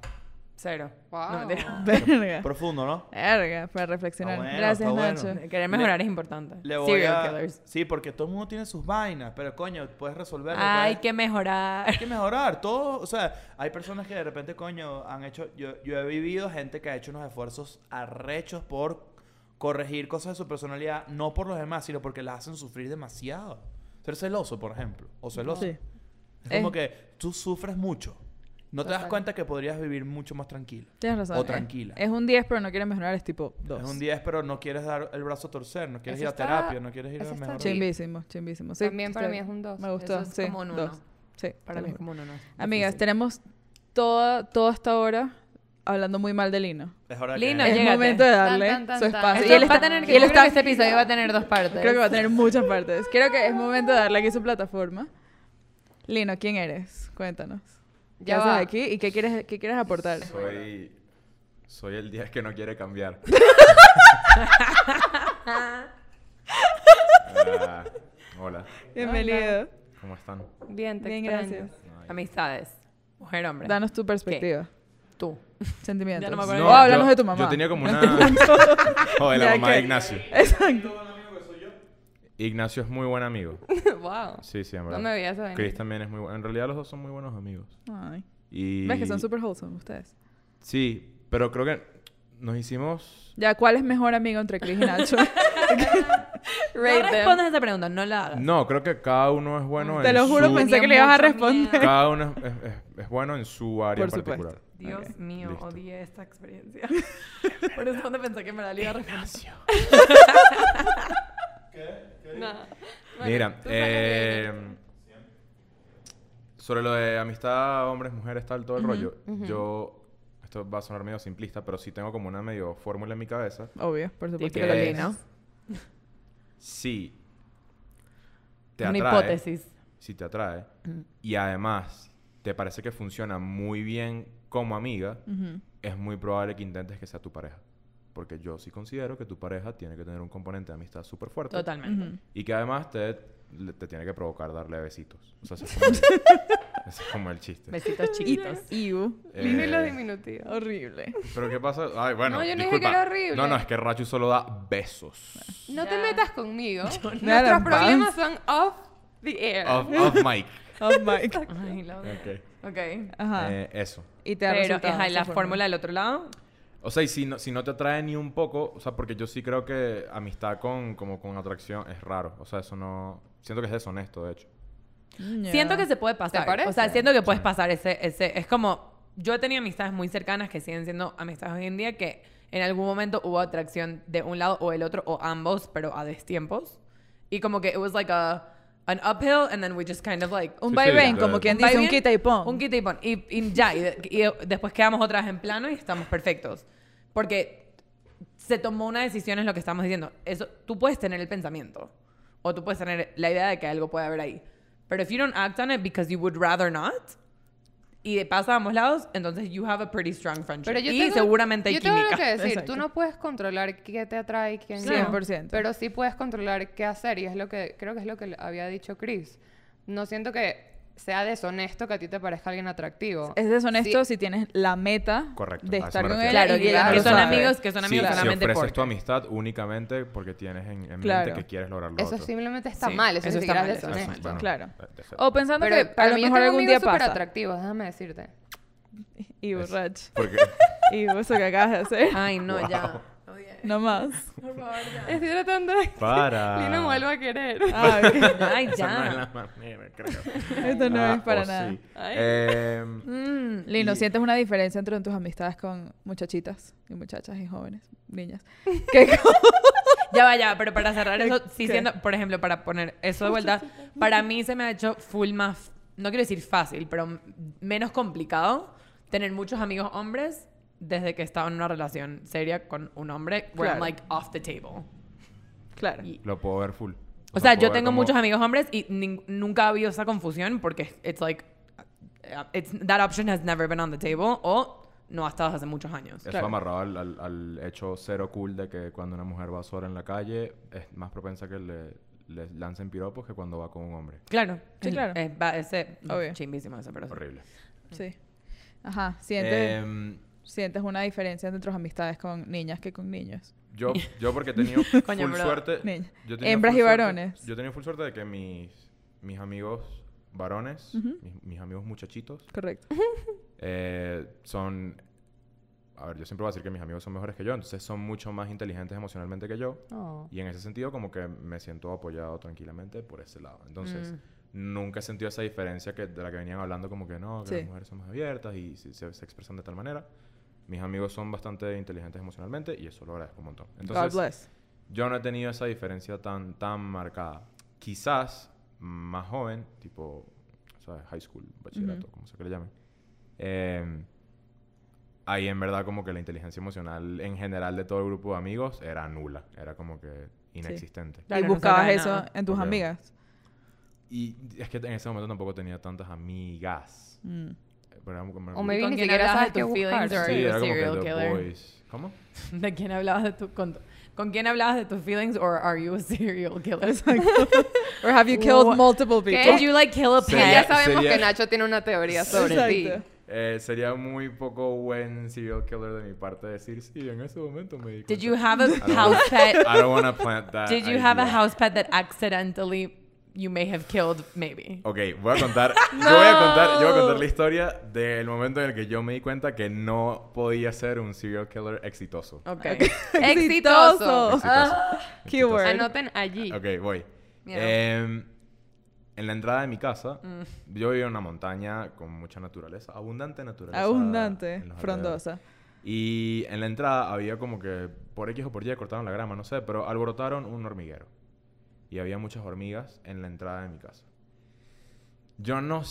Cero. Wow. No, mentira. Verga. Profundo, ¿no? Verga, para reflexionar. Bueno, Gracias, está bueno. Nacho. Querer mejorar es importante. Le voy Serial a... killers. Sí, porque todo el mundo tiene sus vainas, pero coño, puedes resolverlo. Hay puedes- que mejorar. Hay que mejorar todo, o sea, hay personas que de repente, coño, han hecho, yo, yo he vivido gente que ha hecho unos esfuerzos arrechos por corregir cosas de su personalidad, no por los demás, sino porque las hacen sufrir demasiado. Ser celoso, por ejemplo, o celoso. Sí. Es como Eh. que tú sufres mucho. No te das cuenta que podrías vivir mucho más tranquilo. Tienes razón. O Es- tranquila. Es, un 10, pero no quieres mejorar, es tipo 2. Es un 10, pero no quieres dar el brazo a torcer, no quieres Eso ir a está- terapia, no quieres ir eso a está mejorar. chido. Chimbísimo, chimbísimo. Sí, También para mí es un 2. Me gustó, Eso es sí. como un uno. dos. Sí, Para mí es como un uno. Amigas, Difícil. tenemos toda, toda esta hora hablando muy mal de Lino. Es hora Lino, que... es llégate. momento de darle Tan, tan, su tan, tan. espacio. Esto Y él va está- a tener que, y él está- que este episodio va a tener dos partes. Creo que va a tener muchas partes. Creo que es momento de darle aquí su plataforma. Lino, ¿quién eres? Cuéntanos. ¿Qué Ya haces va. aquí y qué quieres, qué quieres aportar? Soy, soy el 10 que no quiere cambiar. Ah, hola, Bienvenido. ¿cómo están? Bien, te Bien, extraño. gracias. Amistades. Mujer, hombre. Danos tu perspectiva. Tú. Sentimientos. Ya no me acuerdo. o háblanos yo- de tu mamá. Yo tenía como una... o de la mamá de Ignacio. Exacto. Ignacio es muy buen amigo. wow. Sí, sí, en No verdad. me. Chris también es muy bueno. En realidad los dos son muy buenos amigos. Ay. Y... ¿Ves que son super wholesome ustedes? Sí, pero creo que nos hicimos... Ya, ¿cuál es mejor amigo entre Chris y Nacho? No Rate them. respondas esa pregunta, no la hagas. No, creo que cada uno es bueno Te en lo juro, su... pensé que le ibas a responder. miedo. Cada uno es, es- es- es bueno en su área Por en supuesto. particular. Dios Ok. mío, Listo. odié esta experiencia. Por eso no pensé que me la iba a responder. No. Mira, tú sabes que- eh, sobre lo de amistad, hombres, mujeres, tal, todo el rollo. Yo, esto va a sonar medio simplista, pero sí tengo como una medio fórmula en mi cabeza. Obvio, por supuesto Típico que lo es-. ¿no? Si te Una atrae, hipótesis. si te atrae, y además te parece que funciona muy bien como amiga, es muy probable que intentes que sea tu pareja. Porque yo sí considero que tu pareja tiene que tener un componente de amistad súper fuerte. Totalmente. Y que además te, te tiene que provocar darle besitos. O sea, el, ese es como el chiste. Besitos chiquitos. Iu. Lino y los Eh, diminutivos. Horrible. Pero ¿qué pasa? Ay, bueno, No, yo no dije disculpa. que era horrible. No, no, es que Rachu solo da besos. No te metas conmigo. Nuestros problemas son off the air. Off, off mic. Oh, Mike. Ay, la odio. Ok. Ok. Ajá. Eh, eso. y te Pero, resultado ajá, ¿y esa la fórmula del otro lado? O sea, y si no, si no te atrae ni un poco, o sea, porque yo sí creo que amistad con, como con atracción es raro. O sea, eso no... Siento que es deshonesto, de hecho. Ya. Siento que se puede pasar. parece? O sea, siento que puedes pasar ese, ese... Es como... Yo he tenido amistades muy cercanas que siguen siendo amistades hoy en día que en algún momento hubo atracción de un lado o el otro o ambos, pero a destiempos. Y como que it was like a... An uphill and then we just kind of like... Un Sí, vaivén, sí, como quien Un dice, un quita y pon. Un quita y pon. Y, y ya, y, de- y después quedamos otra vez en plano y estamos perfectos. Porque se tomó una decisión, es lo que estamos diciendo. Eso, tú puedes tener el pensamiento. O tú puedes tener la idea de que algo puede haber ahí. Pero if you don't act on it because you would rather not, y de pasa a ambos lados, entonces you have a pretty strong friendship. Pero yo y tengo- seguramente hay yo tengo química. que decir. Exacto. Tú no puedes controlar qué te atrae y quién no. 100%. Pero sí puedes controlar qué hacer. Y es lo que creo que es lo que había dicho Chris. No siento que sea deshonesto que a ti te parezca alguien atractivo. Es deshonesto Sí. si tienes la meta Correcto, de a estar con él. Claro, y que, a son amigos, que son Si, amigos si solamente ofreces porque... tu amistad únicamente porque tienes en, en mente Claro. que quieres lograr lo Eso otro. simplemente está Sí, mal. Eso, eso está mal, es eso deshonesto. Bueno, Claro. ser. O pensando Pero que a para lo mí yo mejor tengo algún día súper pasa. atractivos, déjame decirte. Y Es- Rach. Porque... Y eso que acabas de hacer. Ay, no, ya. No más. Estoy tratando de Para. Lino vuelva a querer. Ah. Ay, Esa no es ya. la manera, creo. Esto no Ah, es para o nada. sí. Eh, Mm. Lino, Y- ¿sientes una diferencia entre tus amistades con muchachitas y muchachas y jóvenes, niñas? Como- Ya va, ya va, pero para cerrar eso, sí ¿Qué? siendo, por ejemplo, para poner eso de vuelta, para mí se me ha hecho full más, no quiero decir fácil, pero menos complicado tener muchos amigos hombres desde que estaba en una relación seria con un hombre where I'm like off the table. Claro. Y- lo puedo ver full. o sea, yo tengo como- muchos amigos hombres y nunca ha habido esa confusión porque it's like uh, it's, that option has never been on the table o no ha estado hace muchos años. Eso Claro. amarrado al, al- al hecho cero cool de que cuando una mujer va sola en la calle es más propensa que le, le lancen piropos que cuando va con un hombre. Claro. Sí, claro. eh, va- ese, Obvio. chimbísimo ese, pero. Horrible. Sí. Ajá, sientes. Em, sientes una diferencia entre tus amistades con niñas que con niños? Yo, yo porque he tenido Coño, full bro. suerte. Niña. yo he tenido Hembras full y suerte- varones. Yo he tenido full suerte de que mis, mis amigos varones, mis, mis amigos muchachitos, Correcto. eh, son... A ver, yo siempre voy a decir que mis amigos son mejores que yo, entonces son mucho más inteligentes emocionalmente que yo. Oh. Y en ese sentido como que me siento apoyado tranquilamente por ese lado. Entonces, Mm. nunca he sentido esa diferencia que, de la que venían hablando como que no, que Sí. las mujeres son más abiertas y se, se- se expresan de tal manera. Mis amigos son bastante inteligentes emocionalmente y eso lo agradezco un montón. God bless. yo no he tenido esa diferencia tan, tan marcada. Quizás más joven, tipo, ¿sabes? High school, bachillerato, como sea que le llamen. Eh, ahí en verdad como que la inteligencia emocional en general de todo el grupo de amigos era nula. Era como que inexistente. Claro, y buscabas eso nada. en tus amigas. Y es que en ese momento tampoco tenía tantas amigas. Mm. Pero era como- O maybe ¿Con ni quién siquiera hablabas sabes de qué tus feelings buscar. or- Sí, you a era como que serial The killer? Boys. ¿Cómo? ¿De quién hablabas de tu con, con quién hablabas de tus feelings or are you a serial killer? Or have you killed What- multiple people? Did you like kill a Sería- ya sabemos sería- que Nacho tiene una teoría sobre ti. Eh, sería muy poco buen serial killer de mi parte decir, sí, en ese momento me di Did cuenta". you have a house pet? I don't want to plant that Did you have a idea. house pet that accidentally you may have killed maybe? Ok, voy a contar, yo voy a contar, yo voy a contar la historia del momento en el que yo me di cuenta que no podía ser un serial killer exitoso. Okay. Exitoso. Exitoso. Ah, Keyword. Anoten allí. Ok, voy. Em, en la entrada de mi casa, Mm. yo vivía en una montaña con mucha naturaleza, abundante naturaleza. Abundante, frondosa. Y en la entrada había como que por X o por Y cortaron la grama, no sé, pero alborotaron un hormiguero. Y había muchas hormigas en la entrada de mi casa. Yo no,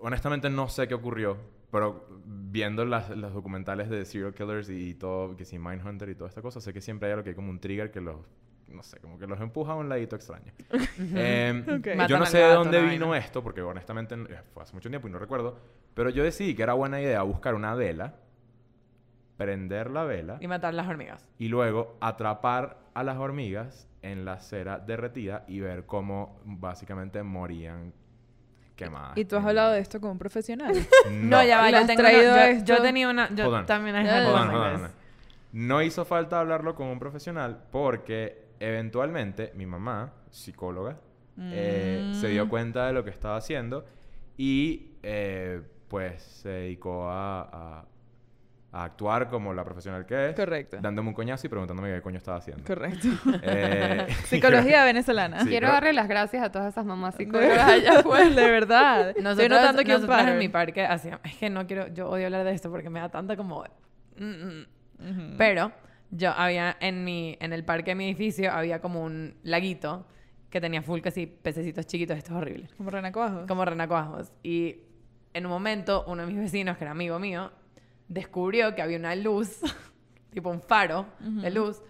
honestamente no sé qué ocurrió, pero viendo las, los documentales de serial killers y, todo, que si Mindhunter y toda esta cosa, sé que siempre hay algo que hay como un trigger que los, no sé, como que los empuja a un ladito extraño. Em, Ok. Yo no sé de dónde vino vaina. esto, porque honestamente eh, fue hace mucho tiempo y no recuerdo, pero yo decidí que era buena idea buscar una vela, prender la vela Y matar las hormigas. y luego atrapar a las hormigas en la cera derretida y ver cómo básicamente morían quemadas. ¿Y tú has hablado de esto con un profesional? No, ya va, ¿Le yo tengo traído una, yo, esto? yo tenía una, yo Hold on. también Hold on, hold on, this. hold on. No hizo falta hablarlo con un profesional porque eventualmente mi mamá, psicóloga, eh, se Mm. dio cuenta de lo que estaba haciendo y eh, pues se dedicó a, a- a actuar como la profesional que es. Correcto. Dándome un coñazo y preguntándome qué coño estaba haciendo. Correcto. Eh, Psicología venezolana. Sí, Quiero creo- darle las gracias a todas esas mamás psicólogas allá afuera. de verdad. Estoy notando que un nosotros en mi parque hacíamos... Es que no quiero... Yo odio hablar de esto porque me da tanta como... mm, mm. Ujú. Pero yo había en mi... En el parque de mi edificio había como un laguito que tenía full sí, pececitos chiquitos. Esto es horrible. Como renacuajos. Como renacuajos. Y en un momento, uno de mis vecinos, que era amigo mío, descubrió que había una luz, tipo un faro de luz,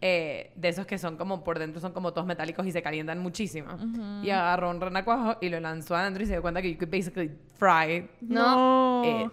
eh, de esos que son como por dentro, son como todos metálicos y se calientan muchísimo. Y agarró un renacuajo y lo lanzó adentro y se dio cuenta que you could basically fry No. it.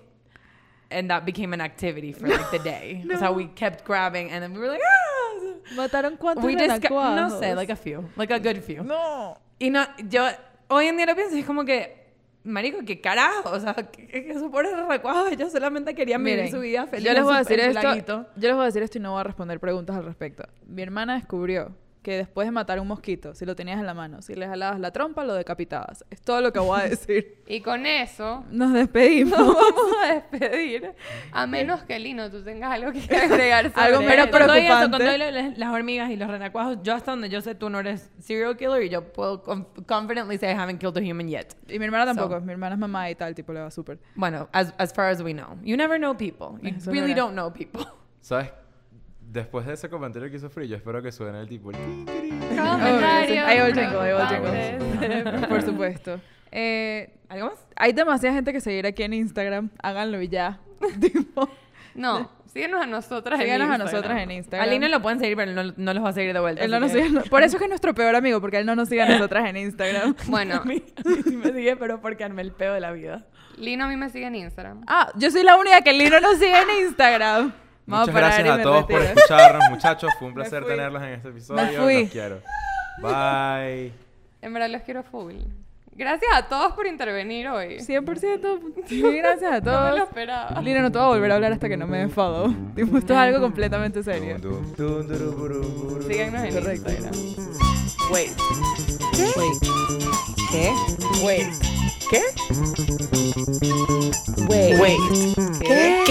And that became an activity for like the day. So we kept grabbing and then we were like, ah! ¿Mataron cuántos We renacuajos? no sé, like a few, like a good few. No. Y no, yo hoy en día lo pienso y es como que, marico, ¿qué carajo? O sea, que, esos pobres recuados, ellos solamente querían vivir Miren, su vida feliz. yo les voy a decir esto. Yo les voy a decir esto y no voy a responder preguntas al respecto. Mi hermana descubrió que después de matar un mosquito, si lo tenías en la mano, si le jalabas la trompa, lo decapitabas. Es todo lo que voy a decir. Y con eso Nos despedimos. nos vamos a despedir. A menos que Lino, tú tengas algo que agregar sobre Algo menos él. Con todo eso, con preocupante. todo lo- las hormigas y los renacuajos, yo hasta donde yo sé, tú no eres serial killer y yo puedo con- confidently say I haven't killed a human yet. Y mi hermana tampoco. So. Mi hermana es mamá y tal, tipo, le va súper. Bueno, as, as far as we know. You never know people. You Eso es really don't know people. ¿Sabes? Después de ese comentario que hizo Free, yo espero que suene el tipo... el. Comentarios Ahí el jingle, ahí. Por supuesto. Eh, ¿Algo más? hay demasiada gente que seguir aquí en Instagram. Háganlo y ya. tipo, No, síguenos a nosotras en síganos a Instagram. nosotras en Instagram. A Lino lo pueden seguir, pero no, no los va a seguir de vuelta. Él no nos que- sigue- por eso es que es nuestro peor amigo, porque él no nos sigue a nosotras en Instagram. Bueno, A mí, a mí sí me sigue, pero porque armé el peo de la vida. Lino a mí me sigue en Instagram. Ah, yo soy la única que Lino nos sigue en Instagram. Vamos Muchas gracias a todos por escucharnos, muchachos. Fue un placer tenerlos en este episodio. fui. Los quiero. Bye. En verdad los quiero full. Gracias a todos por intervenir hoy. 100%. Muy gracias a No me lo todos. esperaba. Lina, no te voy a volver a hablar hasta que no me. Tipo, esto es algo completamente serio. Síguenos en Correcto. Instagram. Wait. Wait. ¿Qué? Wait. ¿Qué? Wait. Wait. ¿Qué?